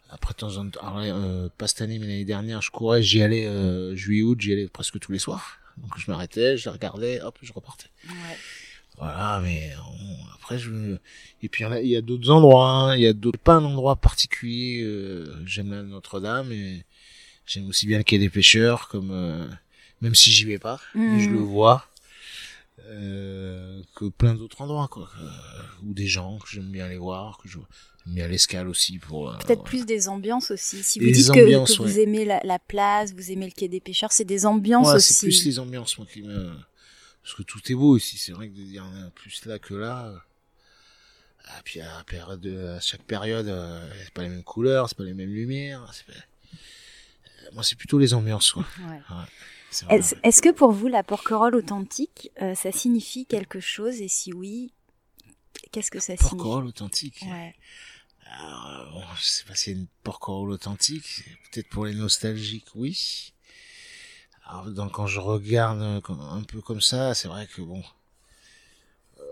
après, de temps en temps, alors, euh, pas cette année, mais l'année dernière, je courais, j'y allais, euh, juillet-août, j'y allais presque tous les soirs. Donc je m'arrêtais, je regardais, hop, je repartais. ouais. Voilà, mais bon, après, je... Et puis, il y a, a d'autres endroits, hein, il y a d'autres, pas un endroit particulier, euh, j'aime la Notre-Dame, et j'aime aussi bien le quai des pêcheurs, comme, euh, même si j'y vais pas, mais je le vois, euh, que plein d'autres endroits, quoi, euh, ou des gens que j'aime bien aller voir, que je j'aime bien l'escale aussi pour, euh, Peut-être plus des ambiances aussi. Si vous Des dites que, ambiances, que vous ouais. aimez la, la place, vous aimez le quai des pêcheurs, c'est des ambiances Ouais, aussi. c'est plus les ambiances, moi, qui me... Parce que tout est beau ici, c'est vrai que en a plus là que là. euh, Ah, puis à, la période, à chaque période, euh, c'est pas les mêmes couleurs, c'est pas les mêmes lumières. pas- Euh, Moi, c'est plutôt les ambiances, quoi. Ouais. Est-ce que pour vous, la porquerolle authentique, euh, ça signifie quelque chose? Et si oui, qu'est-ce que ça signifie? Porquerolles authentique? Ouais. Alors, bon, je sais pas s'il y a une porquerolles authentique. Peut-être pour les nostalgiques, oui. Alors, donc, quand je regarde euh, un peu comme ça, c'est vrai que bon, euh,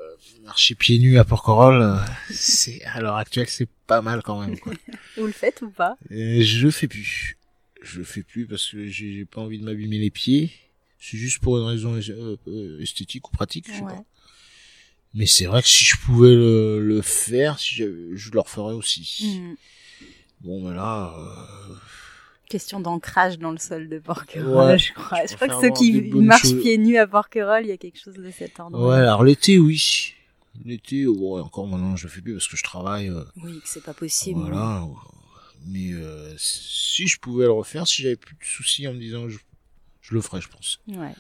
marcher pieds nus à Porquerolles, euh, (laughs) c'est à l'heure actuelle, c'est pas mal quand même. Quoi. (laughs) Vous le faites ou pas? Et je le fais plus. Je le fais plus parce que j'ai pas envie de m'abîmer les pieds. C'est juste pour une raison euh, euh, esthétique ou pratique, je sais Ouais. pas. Mais c'est vrai que si je pouvais le, le faire, si je le referais aussi. Hmm. Bon, mais là, euh, Question d'ancrage dans le sol de Porquerolles, Ouais, je crois. je Je, crois que ceux qui marchent choses. pieds nus à Porquerolles, il y a quelque chose de cet ordre. ouais, alors l'été, oui. L'été, ouais, encore maintenant, je le fais plus parce que je travaille. euh, Oui, que c'est pas possible. voilà. Mais euh, si je pouvais le refaire, si j'avais plus de soucis en me disant, je, je le ferais, je pense. Ouais.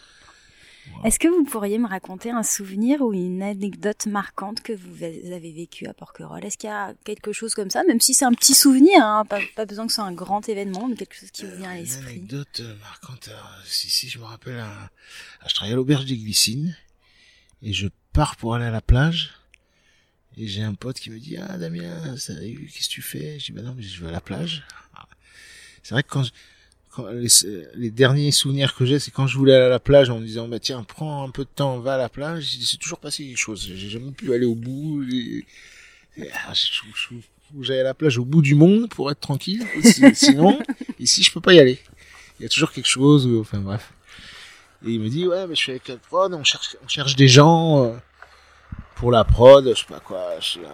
Est-ce que vous pourriez me raconter un souvenir ou une anecdote marquante que vous avez vécu à Porquerolles? Est-ce qu'il y a quelque chose comme ça, même si c'est un petit souvenir, hein, pas, pas besoin que ce soit un grand événement, mais quelque chose qui vous vient à Une l'esprit anecdote euh, marquante. euh, si, si, je me rappelle, un- je travaillais à l'auberge des Glycines et je pars pour aller à la plage. Et j'ai un pote qui me dit, ah Damien, qu'est-ce que tu fais Je dis, bah non, mais je vais à la plage. C'est vrai que quand, je- quand les, les derniers souvenirs que j'ai, c'est quand je voulais aller à la plage en me disant, bah tiens, prends un peu de temps, va à la plage. Il s'est toujours passé quelque chose. J'ai jamais pu aller au bout. Et, et, ah, j'aille à la plage au bout du monde pour être tranquille. Si- (laughs) Sinon, ici, je peux pas y aller. Il y a toujours quelque chose, ou- enfin bref. Et il me dit, ouais, mais je suis avec la prod, on cherche, on cherche des gens euh, pour la prod, je sais pas quoi. Je, dis,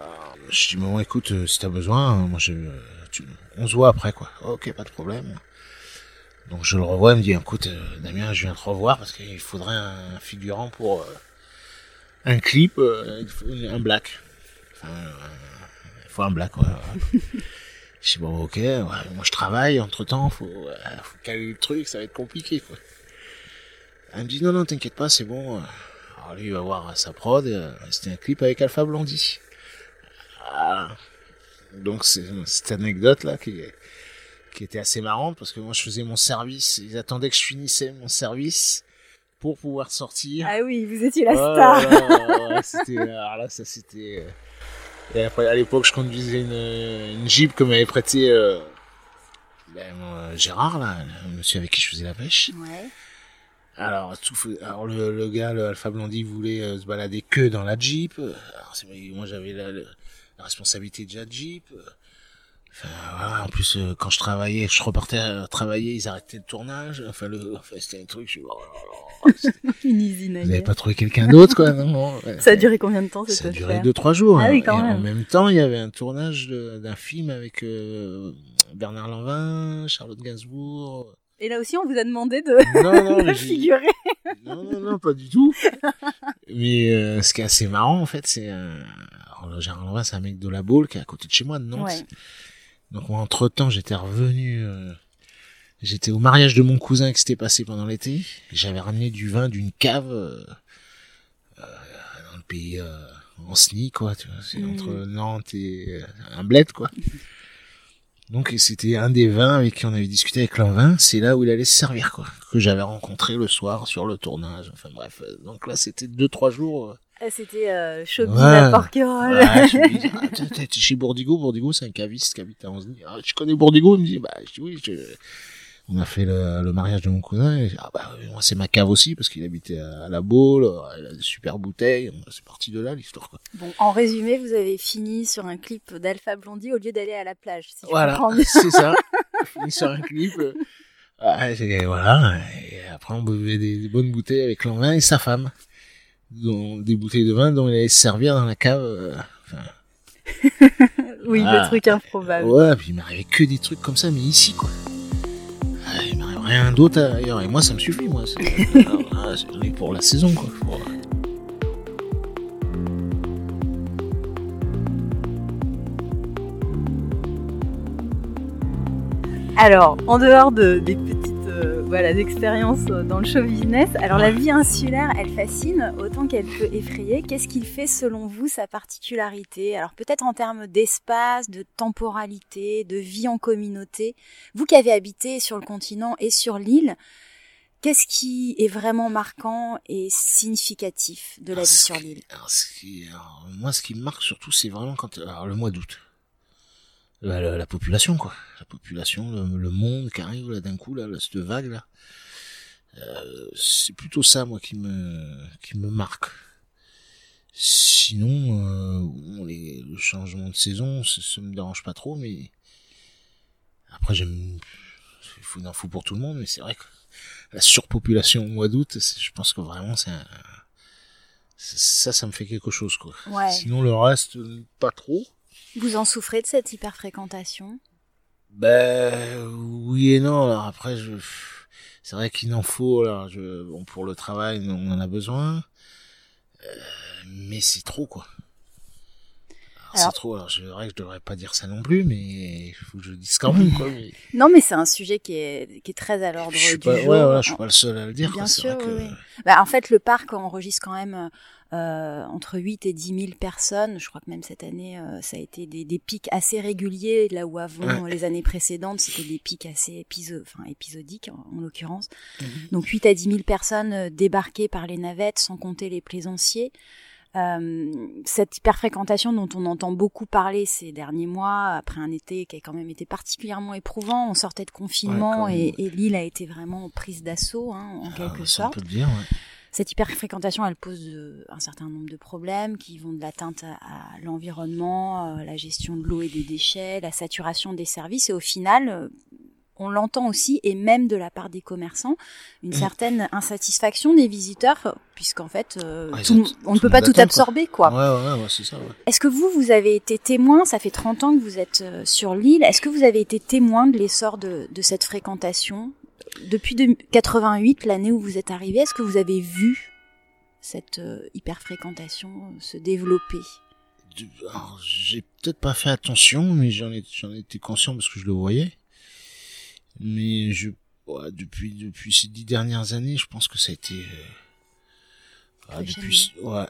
je dis, bon, écoute, euh, si t'as besoin, euh, moi, je, euh, tu- on se voit après, quoi. Ok, pas de problème. Donc je le revois, il me dit, écoute, euh, Damien, je viens te revoir parce qu'il faudrait un figurant pour euh, un clip, euh, un black. Enfin, euh, il faut un black, ouais. (laughs) Je dis bon ok, ouais, moi je travaille, entre temps, faut, euh, faut caler le truc, ça va être compliqué quoi. Elle me dit non non t'inquiète pas, c'est bon. Alors lui il va voir sa prod, euh, c'était un clip avec Alpha Blondie. Ah. Donc c'est cette anecdote là qui, qui était assez marrante parce que moi je faisais mon service, ils attendaient que je finissais mon service pour pouvoir sortir. Ah oui, vous étiez la star. ouais, ouais, c'était, alors là, ça c'était. euh, Et après, à l'époque, je conduisais une, une Jeep que m'avait prêté euh, ben, mon- Gérard, là, le monsieur avec qui je faisais la pêche. Ouais. Alors, tout, fait- alors le, le gars, le Alpha Blondie, voulait euh, se balader que dans la Jeep. Alors, moi, j'avais la, la responsabilité de la Jeep. Voilà, en plus, euh, quand je travaillais, je repartais à travailler, ils arrêtaient le tournage. Enfin, le, enfin, c'était un truc, je suis, oh là là, (laughs) Une usine vous n'avez pas trouvé quelqu'un d'autre, quoi, non, ouais. Ça a duré combien de temps cette Ça a duré affaire deux, trois jours. Ah hein. oui, quand Et même. en même temps, il y avait un tournage d'un film avec euh, Bernard Lanvin, Charlotte Gainsbourg. Et là aussi, on vous a demandé de, Non, (laughs) de figurer. non, non, non, pas du tout. Mais euh, ce qui est assez marrant, en fait, c'est. Alors, Gérard Lanvin, c'est un mec de la Baule qui est à côté de chez moi, de Nantes. Ouais. Donc moi, entre temps, j'étais revenu. euh, J'étais au mariage de mon cousin qui s'était passé pendant l'été. J'avais ramené du vin d'une cave euh, euh, dans le pays euh, en SNI, quoi. Tu vois, c'est entre Nantes et euh, un bled, quoi. (laughs) Donc c'était un des vins avec qui on avait discuté avec l'envin. C'est là où il allait se servir, quoi. Que j'avais rencontré le soir sur le tournage. Enfin bref. Donc là, c'était deux trois jours. Euh, Ah, C'était euh, showbiz Ouais. à Porquerolles. Ouais, (laughs) ah, chez Bourdigo, Bourdigo c'est un caviste qui habite à Anzeny. Ah, je connais Bourdigo, il me dit, bah, je dis oui, je... on a fait le, le mariage de mon cousin, et, ah bah, oui, moi c'est ma cave aussi, parce qu'il habitait à, à la Baule, il a des super bouteilles, c'est parti de là l'histoire, quoi. Bon, en résumé, vous avez fini sur un clip d'Alpha Blondie au lieu d'aller à la plage. Si Voilà, c'est ça, (laughs) fini sur un clip, euh, ah, c'est- voilà, et après on buvait des, des bonnes bouteilles avec l'envin et sa femme, des bouteilles de vin dont il allait se servir dans la cave, euh, enfin, (laughs) Oui, Ah. le truc improbable. Ouais, puis il m'arrivait que des trucs comme ça, mais ici, quoi. Ah, il m'arrive rien d'autre ailleurs. Et moi, ça me suffit, moi. C'est (laughs) ah, pour la saison, quoi. Pour- Alors, en dehors de, des petites euh, voilà, expériences euh, dans le show business, alors la vie insulaire, elle fascine autant qu'elle peut effrayer. Qu'est-ce qui fait, selon vous, sa particularité? Alors, peut-être en termes d'espace, de temporalité, de vie en communauté. Vous qui avez habité sur le continent et sur l'île, qu'est-ce qui est vraiment marquant et significatif de la vie sur l'île? moi, ce qui me marque surtout, c'est vraiment quand alors, le mois d'août. La, la- la population, quoi. La population, le, le monde qui arrive là d'un coup, là, là, cette vague là. Euh, c'est plutôt ça, moi, qui me qui me marque. Sinon, euh, bon, les, le changement de saison, ça, ça me dérange pas trop, mais après j'aime, il faut, en faut pour tout le monde, mais c'est vrai que la surpopulation au mois d'août, je pense que vraiment c'est un, c'est- ça, ça me fait quelque chose, quoi. Ouais. Sinon le reste, pas trop. Vous en souffrez de cette hyperfréquentation? Ben oui et non. Alors après, je, c'est vrai qu'il en faut. Je, bon pour le travail, on en a besoin, Euh, mais c'est trop quoi. Alors, c'est trop. Alors je vrai que je devrais pas dire ça non plus, mais il faut que je le dise quand même quoi. Mais (laughs) Non, mais c'est un sujet qui est, qui est très à l'ordre du pas, ouais, jour. voilà, je suis pas le seul à le dire. Bien quoi. Sûr, vrai que- oui. Bah, en fait, le parc enregistre quand même euh, entre 8 et 10 000 personnes. Je crois que même cette année, euh, ça a été des, des pics assez réguliers, là où avant, les années précédentes, c'était des pics assez épiso épisodiques, en, en l'occurrence. Mhm. Donc 8 à 10 000 personnes euh, débarquées par les navettes, sans compter les plaisanciers. Euh, cette hyperfréquentation dont on entend beaucoup parler ces derniers mois, après un été qui a quand même été particulièrement éprouvant, on sortait de confinement Ouais, et, et l'île a été vraiment prise d'assaut, hein, en Ah, quelque ça, on sorte. peut le dire. ouais. Cette hyperfréquentation, elle pose euh, un certain nombre de problèmes qui vont de l'atteinte à, à l'environnement, euh, la gestion de l'eau et des déchets, la saturation des services, et au final, euh, on l'entend aussi, et même de la part des commerçants, une certaine insatisfaction des visiteurs, puisqu'en fait, euh, Ouais, tout le- ça- on ne peut pas tout quoi. absorber, quoi. Ouais, ouais, ouais, c'est ça. Ouais. Est-ce que vous, vous avez été témoin, ça fait 30 ans que vous êtes sur l'île, est-ce que vous avez été témoin de l'essor de, de cette fréquentation? Depuis de- 88, l'année où vous êtes arrivé, est-ce que vous avez vu cette euh, hyperfréquentation euh, se développer? J'ai peut-être pas fait attention, mais j'en ai, j'en étais conscient parce que je le voyais. Mais je, ouais, depuis, depuis ces dix dernières années, je pense que ça a été, euh, ah, depuis, ouais.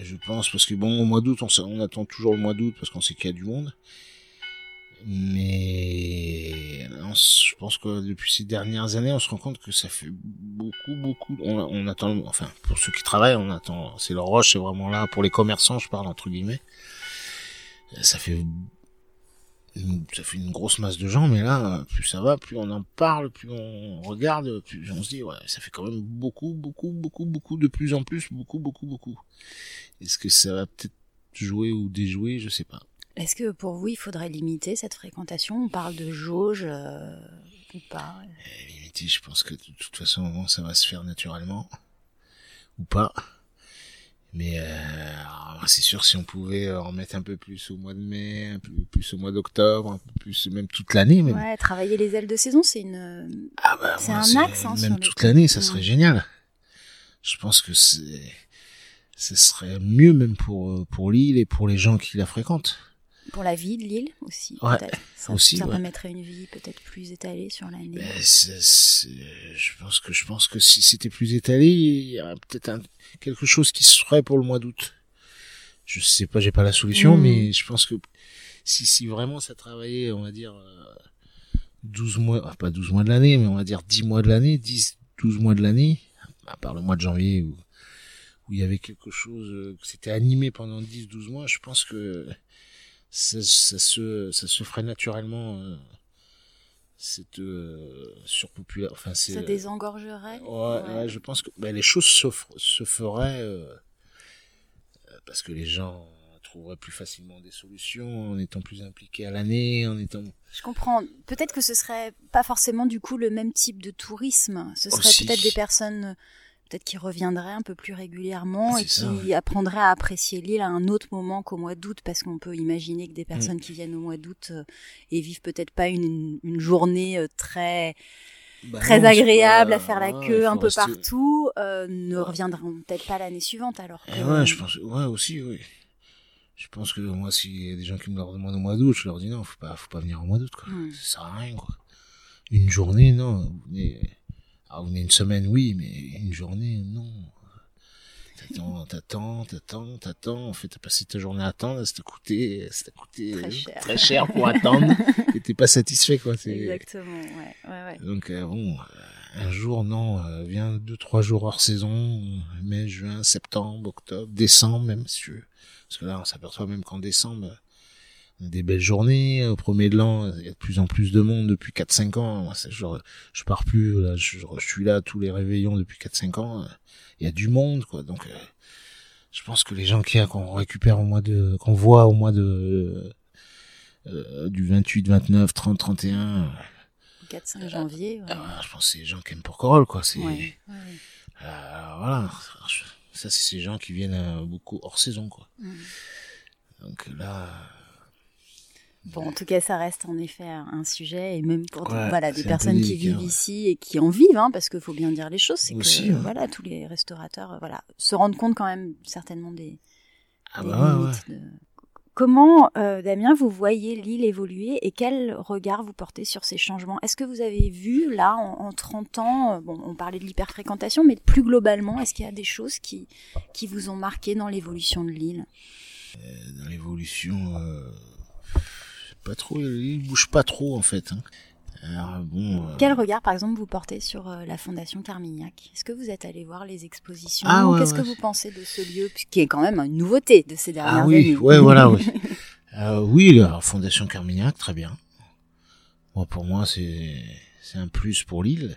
Je pense parce que bon, au mois d'août, on attend toujours le mois d'août parce qu'on sait qu'il y a du monde. Mais je pense que depuis ces dernières années, on se rend compte que ça fait beaucoup, beaucoup. On, on attend, enfin, pour ceux qui travaillent, on attend. C'est le rush, c'est vraiment là pour les commerçants, je parle entre guillemets. Ça fait, ça fait une grosse masse de gens, mais là, plus ça va, plus on en parle, plus on regarde, plus on se dit, ouais, ça fait quand même beaucoup, beaucoup, beaucoup, beaucoup, de plus en plus, beaucoup, beaucoup, beaucoup. Est-ce que ça va peut-être jouer ou déjouer, je sais pas. Est-ce que pour vous, il faudrait limiter cette fréquentation? On parle de jauge ou pas? Limiter, je pense que de toute façon, ça va se faire naturellement ou pas. Mais euh, c'est sûr, si on pouvait en mettre un peu plus au mois de mai, un peu plus au mois d'octobre, un peu plus, même toute l'année. Même. Ouais, travailler les ailes de saison, c'est une, ah bah, c'est un axe. Hein, même toute l'année, ça serait génial. Je pense que c'est, ce serait mieux même pour pour l'île et pour les gens qui la fréquentent. Pour la vie de l'île aussi, ouais, Ça, aussi, ça ouais. permettrait une vie peut-être plus étalée sur l'année. Ben, je pense que je pense que si c'était plus étalé, il y aurait peut-être quelque chose qui se ferait pour le mois d'août. Je sais pas, j'ai pas la solution, Mmh. mais je pense que si si vraiment ça travaillait, on va dire euh, 12 mois, ah, pas 12 mois de l'année, mais on va dire 10 mois de l'année, 10 12 mois de l'année, à part le mois de janvier où où il y avait quelque chose euh, que c'était animé pendant 10 12 mois, je pense que ça, ça se ça se ferait naturellement euh, cette euh, surpopulation enfin ça désengorgerait ouais, ouais. je pense que ben, les choses se, se feraient euh, parce que les gens trouveraient plus facilement des solutions en étant plus impliqués à l'année en étant je comprends. Peut-être que ce serait pas forcément du coup le même type de tourisme. Ce serait peut-être des personnes peut-être qui reviendraient un peu plus régulièrement et qui ouais. apprendraient à apprécier l'île à un autre moment qu'au mois d'août, parce qu'on peut imaginer que des personnes mmh. qui viennent au mois d'août euh, et vivent peut-être pas une, une journée euh, très bah très non, agréable pas, à faire la queue ouais, un peu rester... partout euh, ne ouais. reviendront peut-être pas l'année suivante alors que... Eh ouais, je pense, ouais aussi, oui. Je pense que moi, s'il y a des gens qui me le demandent au mois d'août, je leur dis non, faut pas, faut pas venir au mois d'août, quoi. Mmh. Ça sert à rien, quoi. Une journée, non. Alors, vous venez une semaine, oui, mais une journée, non. T'attends, t'attends, t'attends, t'attends. En fait, t'as passé ta journée à attendre, ça t'a coûté, ça t'a coûté très cher. très cher pour attendre. (laughs) et t'es pas satisfait, quoi. Exactement, ouais, ouais, ouais. Donc, euh, bon, un jour, non, euh, viens deux, trois jours hors saison, mai, juin, septembre, octobre, décembre, même, si tu veux. Parce que là, on s'aperçoit même qu'en décembre, des belles journées. Au premier de l'an, il y a de plus en plus de monde depuis 4-5 ans. Moi, je, je pars plus, là, je, je, suis là tous les réveillons depuis 4-5 ans. Il y a du monde, quoi. Donc, euh, je pense que les gens qui qu'on récupère au mois de, qu'on voit au mois de, euh, du 28, 29, 30, 31. 4-5 janvier. Ouais. Euh, je pense que c'est les gens qui aiment Porquerolles, quoi. C'est, ouais, ouais. voilà. Ça, c'est ces gens qui viennent beaucoup hors saison, quoi. Mm. Donc là, Bon, en tout cas, ça reste en effet un sujet, et même pour ouais, voilà, des personnes qui vivent ouais. ici et qui en vivent, hein, parce qu'il faut bien dire les choses, c'est que Aussi, voilà, tous les restaurateurs voilà, se rendent compte quand même certainement des, ah des bah limites. De... Comment, euh, Damien, vous voyez l'île évoluer et quel regard vous portez sur ces changements? Est-ce que vous avez vu, là, en, en 30 ans, euh, bon, on parlait de l'hyperfréquentation, mais plus globalement, est-ce qu'il y a des choses qui, qui vous ont marqué dans l'évolution de l'île? Euh, Dans l'évolution pas trop, il bouge pas trop en fait. Hein. Alors, bon, euh... Quel regard, par exemple, vous portez sur euh, la Fondation Carmignac? Est-ce que vous êtes allé voir les expositions? Ah, ouais, Qu'est-ce ouais. que vous pensez de ce lieu, qui est quand même une nouveauté de ces dernières ah, oui, années? Ouais, voilà, (laughs) oui. euh, oui, la Fondation Carmignac, très bien. Moi, pour moi, c'est c'est un plus pour l'île.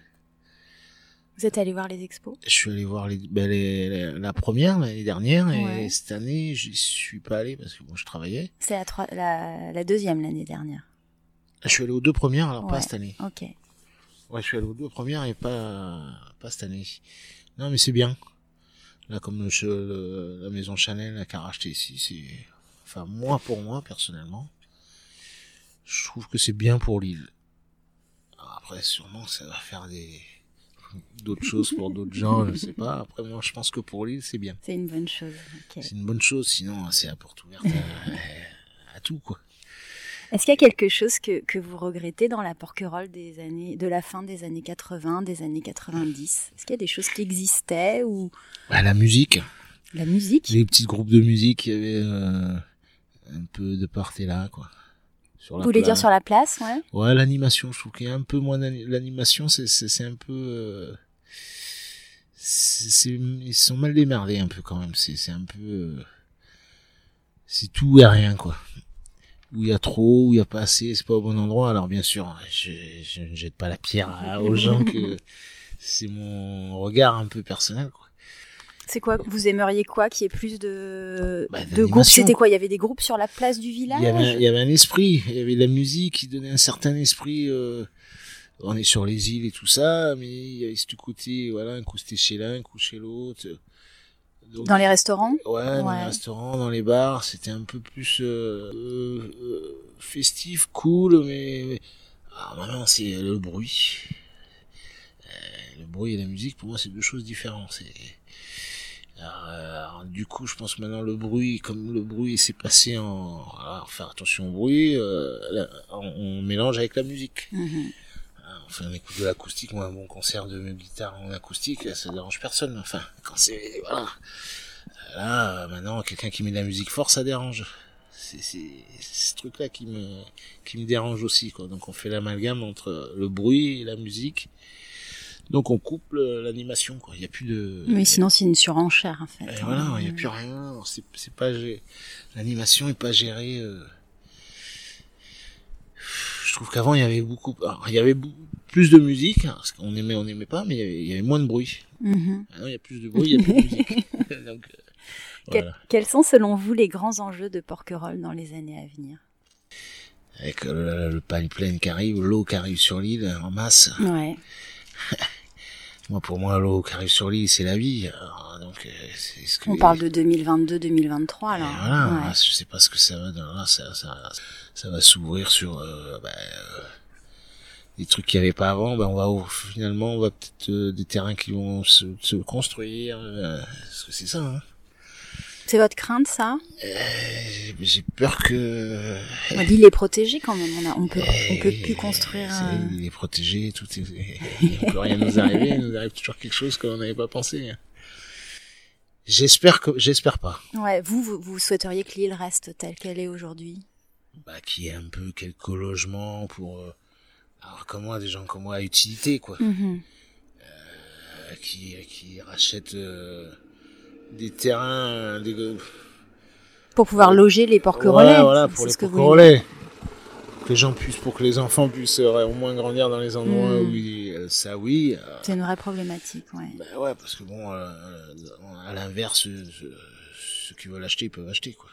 Vous êtes allé voir les expos? Je suis allé voir les, ben, les, les la première l'année dernière Ouais. et cette année, j'y suis pas allé parce que bon, je travaillais. C'est la, troi- la, la deuxième l'année dernière. Je suis allé aux deux premières, alors pas cette année. Ok. Ouais, je suis allé aux deux premières et pas, pas cette année. Non, mais c'est bien. Là, comme le, le- la maison Chanel là, qui a racheté ici, c'est, enfin, moi, pour moi, personnellement, je trouve que c'est bien pour l'île. Après, sûrement, ça va faire des, d'autres choses pour d'autres gens, je sais pas. Après, moi, je pense que pour l'île, c'est bien. C'est une bonne chose. C'est une bonne chose, sinon, c'est la porte ouverte à, à tout, quoi. Est-ce qu'il y a quelque chose que, que vous regrettez dans la porquerolle des années, de la fin des années 80, des années 90 Est-ce qu'il y a des choses qui existaient ou? Bah, la musique. la musique? Les petits groupes de musique, il y avait, euh, un peu de part et là, quoi. Sur Vous voulez dire sur la place, ouais Ouais, l'animation, je trouve qu'il y a un peu moins l'animation, c'est c'est un peu euh, c'est c'est- ils sont mal démerdés un peu quand même, c'est c'est un peu euh, c'est tout et rien quoi. Où il y a trop, où il y a pas assez, c'est pas au bon endroit. Alors bien sûr, je, je ne jette pas la pierre à- aux gens que (laughs) c'est mon regard un peu personnel quoi. C'est quoi Vous aimeriez quoi Qu'il y ait plus de, Bah, de groupes C'était quoi? Il y avait des groupes sur la place du village Il y, avait, il y avait un esprit, il y avait de la musique qui donnait un certain esprit. euh, on est sur les îles et tout ça, mais il y avait ce côté, voilà, un coup c'était chez l'un, un coup chez l'autre. Donc, Dans les restaurants? Ouais, dans les restaurants, dans les bars, c'était un peu plus euh, euh, euh, festif, cool, mais, mais- ah, maintenant c'est le bruit. Euh, le bruit et la musique, pour moi, c'est deux choses différentes. Alors, euh, alors, du coup, je pense maintenant le bruit, comme le bruit s'est passé en, alors, faire attention au bruit, euh, là, on, on mélange avec la musique. Mhm. Enfin, on écoute de l'acoustique, moi, un bon concert de guitare en acoustique, ça dérange personne. Enfin, quand c'est, voilà. Là, euh, maintenant, quelqu'un qui met de la musique forte, ça dérange. C'est, c'est, c'est ce truc-là qui me, qui me dérange aussi, quoi. Donc, on fait l'amalgame entre le bruit et la musique. Donc, on coupe l'animation, quoi. Il n'y a plus de... Mais sinon, c'est une surenchère, en fait. Et voilà, il n'y a plus rien. C'est, c'est pas, l'animation est pas gérée, euh, je trouve qu'avant il y avait beaucoup, alors, il y avait plus de musique, hein, parce qu'on aimait, on n'aimait pas, mais il y avait, il y avait moins de bruit. Mhm. Maintenant il y a plus de bruit, il y a plus de musique. (laughs) (laughs) Donc, euh, voilà. Quels sont, selon vous, les grands enjeux de Porquerolles dans les années à venir? Avec euh, le, le pipeline qui arrive, l'eau qui arrive sur l'île en masse. Ouais. (laughs) Moi, pour moi, l'eau qui arrive sur l'île, c'est la vie. Alors, donc, euh, c'est ce que On parle de 2022-2023, Et là. voilà, Ouais. je sais pas ce que ça va donner. Là, ça, ça, ça va s'ouvrir sur euh, bah, euh, des trucs qu'il n'y avait pas avant. Ben, on va ouvrir- finalement, on va peut-être euh, des terrains qui vont se, se construire. euh, parce que c'est ça. Hein. C'est votre crainte, ça Euh, j'ai- peur que dit les protéger quand même. On, a, on peut, on peut plus construire. C'est- euh, Il est protégé, tout est, il peut rien nous arriver, il nous arrive toujours quelque chose qu'on n'avait pas pensé. J'espère que, j'espère pas. Ouais, vous, vous, vous souhaiteriez que l'île reste telle qu'elle est aujourd'hui Bah, qu'il y ait un peu quelques logements pour, euh, alors comme moi, des gens comme moi à utilité, quoi. Mhm. Euh, qui, qui rachètent euh, des terrains, euh, des, Pour pouvoir loger les porquerolais. Voilà, pour les ce que vous porquerolais. Que les gens puissent, pour que les enfants puissent euh, au moins grandir dans les endroits Mm. où ils, euh, ça oui. euh, C'est une vraie problématique, ouais. bah ouais, parce que bon, euh, à l'inverse, euh, ceux qui veulent acheter, ils peuvent acheter, quoi.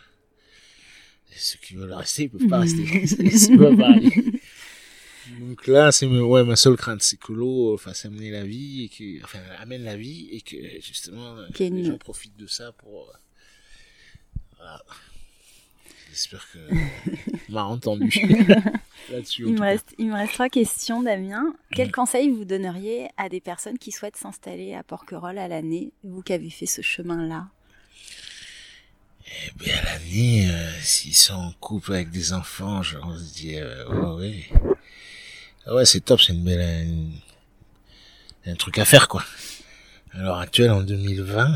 Et ceux qui veulent rester, ils peuvent pas (laughs) rester. (laughs) C'est pas pareil. Donc là, c'est ouais, ma seule crainte, c'est que l'eau euh, fasse amener la vie et que, enfin, amène la vie et que justement euh, ait les gens profitent de ça pour. euh, voilà. J'espère que (laughs) m'a entendu (laughs) là-dessus. Il il me reste trois questions, Damien. Quel Mm. conseil vous donneriez à des personnes qui souhaitent s'installer à Porquerolles à l'année, vous qui avez fait ce chemin-là? Eh bien, à l'année, euh, s'ils sont en couple avec des enfants, je leur dis, euh, ouais, ouais. Ah ouais, c'est top, c'est une belle, une- un truc à faire, quoi. À l'heure actuelle, en 2020,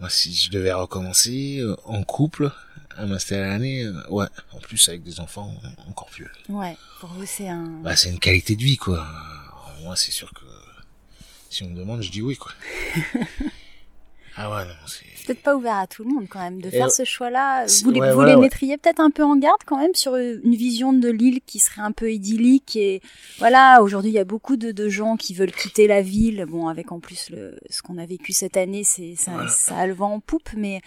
moi, si je devais recommencer euh, en couple, à m'installer à l'année, euh, ouais, en plus avec des enfants, encore plus. Ouais, pour vous c'est un... Bah, c'est une qualité de vie, quoi. Alors, moi, c'est sûr que si on me demande, je dis oui, quoi. (laughs) ah ouais, non, c'est... peut-être pas ouvert à tout le monde quand même de Et faire ce choix-là. Vous, les, ouais, vous voilà, les ouais. mettriez peut-être un peu en garde quand même sur euh, une vision de l'île qui serait un peu idyllique et voilà. Aujourd'hui, il y a beaucoup de, de gens qui veulent quitter la ville. Bon, avec en plus le, ce qu'on a vécu cette année, c'est ça, Voilà. ça a le vent en poupe, mais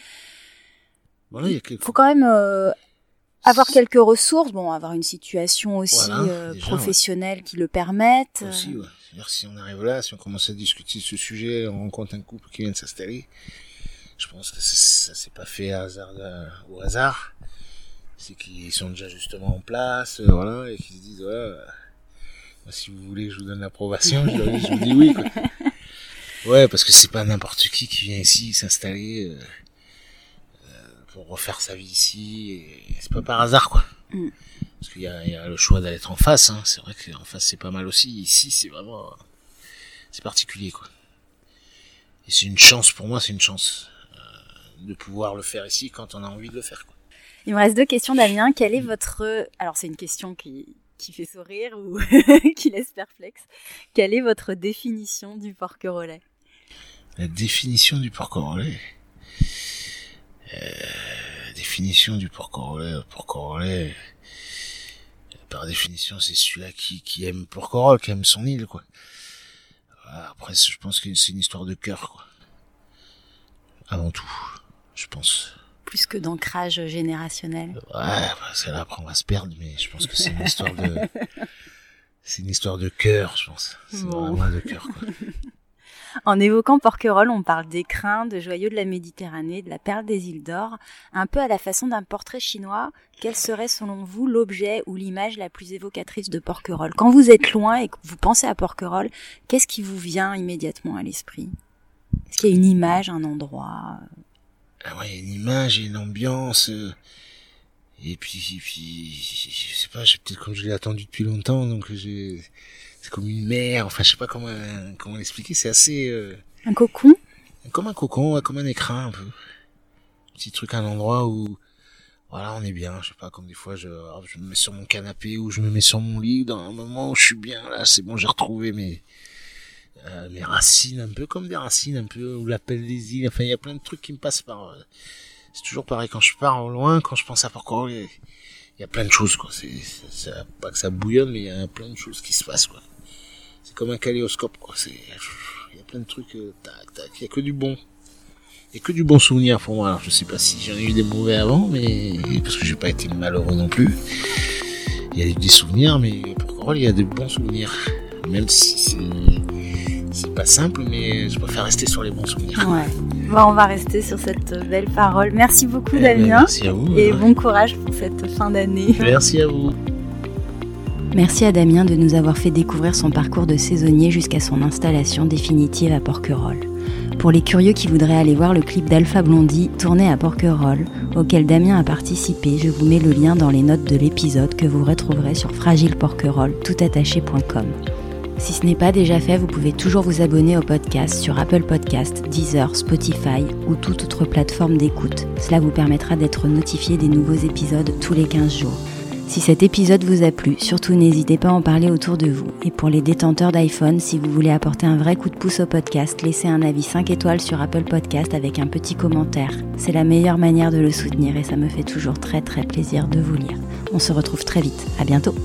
Voilà, il y a quelque faut quand même euh, avoir quelques ressources. Bon, avoir une situation aussi Voilà, euh, déjà, professionnelle qui le permette. Aussi, ouais. C'est-à-dire, si on arrive là, si on commence à discuter de ce sujet, on rencontre un couple qui vient de s'installer, je pense que c'est- ça s'est pas fait à hasard, euh, au hasard. C'est qu'ils sont déjà justement en place, euh, voilà, et qu'ils se disent, voilà, euh, si vous voulez que je vous donne l'approbation, je, vous dis oui, quoi. (laughs) Ouais, parce que c'est pas n'importe qui qui vient ici s'installer euh, euh, pour refaire sa vie ici, et c'est pas par hasard, quoi. Mm. Parce qu'il y y a le choix d'aller être en face, hein. c'est vrai qu'en face c'est pas mal aussi, ici c'est vraiment, c'est particulier, quoi. Et c'est une chance, pour moi c'est une chance, euh, de pouvoir le faire ici quand on a envie de le faire, quoi. Il me reste deux questions, Damien. Quelle est votre... Alors, c'est une question qui, qui fait sourire ou (laughs) qui laisse perplexe. Quelle est votre définition du porquerolais La définition du porc-relais. Euh, définition du porc-relais. Porc-relais. Par définition, c'est celui-là qui, qui aime Porquerolles, qui aime son île, quoi. Après, je pense que c'est une histoire de cœur, quoi. Avant tout, je pense. Plus que d'ancrage générationnel. Ouais, bah, c'est là après on va se perdre, mais je pense que c'est une histoire de, (laughs) c'est une histoire de cœur, je pense. C'est vraiment de cœur. Quoi. (laughs) En évoquant Porquerolles, on parle d'écrins, de joyaux de la Méditerranée, de la perle des îles d'or, un peu à la façon d'un portrait chinois. Quel serait selon vous l'objet ou l'image la plus évocatrice de Porquerolles? Quand vous êtes loin et que vous pensez à Porquerolles, qu'est-ce qui vous vient immédiatement à l'esprit? Est-ce qu'il y a une image, un endroit? Ah ouais, une image, une ambiance. Euh, et puis, puis, je sais pas, peut-être comme je l'ai attendu depuis longtemps, donc j'ai c'est comme une mer, enfin je sais pas comment comment l'expliquer, c'est assez euh, un cocon, comme un cocon, comme un écrin un peu, petit truc, un endroit où voilà on est bien, je sais pas comme des fois je je me mets sur mon canapé ou je me mets sur mon lit dans un moment où je suis bien là, c'est bon j'ai retrouvé mes euh, mes racines un peu comme des racines un peu ou l'appel des îles, enfin il y a plein de trucs qui me passent par euh, c'est toujours pareil quand je pars au loin, quand je pense à Porquerolles, il y a plein de choses quoi, c'est pas que ça bouillonne mais il y a plein de choses qui se passent quoi c'est comme un kaléoscope, quoi. C'est, il y a plein de trucs, euh, tac, tac. Il y a que du bon. Il y a que du bon souvenir pour moi. Alors, je sais pas si j'en ai eu des mauvais avant, mais, parce que j'ai pas été malheureux non plus. Il y a eu des souvenirs, mais pour il y a des bons souvenirs. Même si c'est, c'est pas simple, mais je préfère rester sur les bons souvenirs. Ouais. Bon, on va rester sur cette belle parole. Merci beaucoup, eh ben, Damien. merci à vous. Et bon courage pour cette fin d'année. Merci à vous. Merci à Damien de nous avoir fait découvrir son parcours de saisonnier jusqu'à son installation définitive à Porquerolles. Pour les curieux qui voudraient aller voir le clip d'Alpha Blondie tourné à Porquerolles, auquel Damien a participé, je vous mets le lien dans les notes de l'épisode que vous retrouverez sur fragileporquerolles toutattaché.com. Si ce n'est pas déjà fait, vous pouvez toujours vous abonner au podcast sur Apple Podcast, Deezer, Spotify ou toute autre plateforme d'écoute. Cela vous permettra d'être notifié des nouveaux épisodes tous les 15 jours. Si cet épisode vous a plu, surtout n'hésitez pas à en parler autour de vous. Et pour les détenteurs d'iPhone, si vous voulez apporter un vrai coup de pouce au podcast, laissez un avis 5 étoiles sur Apple Podcast avec un petit commentaire. C'est la meilleure manière de le soutenir et ça me fait toujours très très plaisir de vous lire. On se retrouve très vite. À bientôt.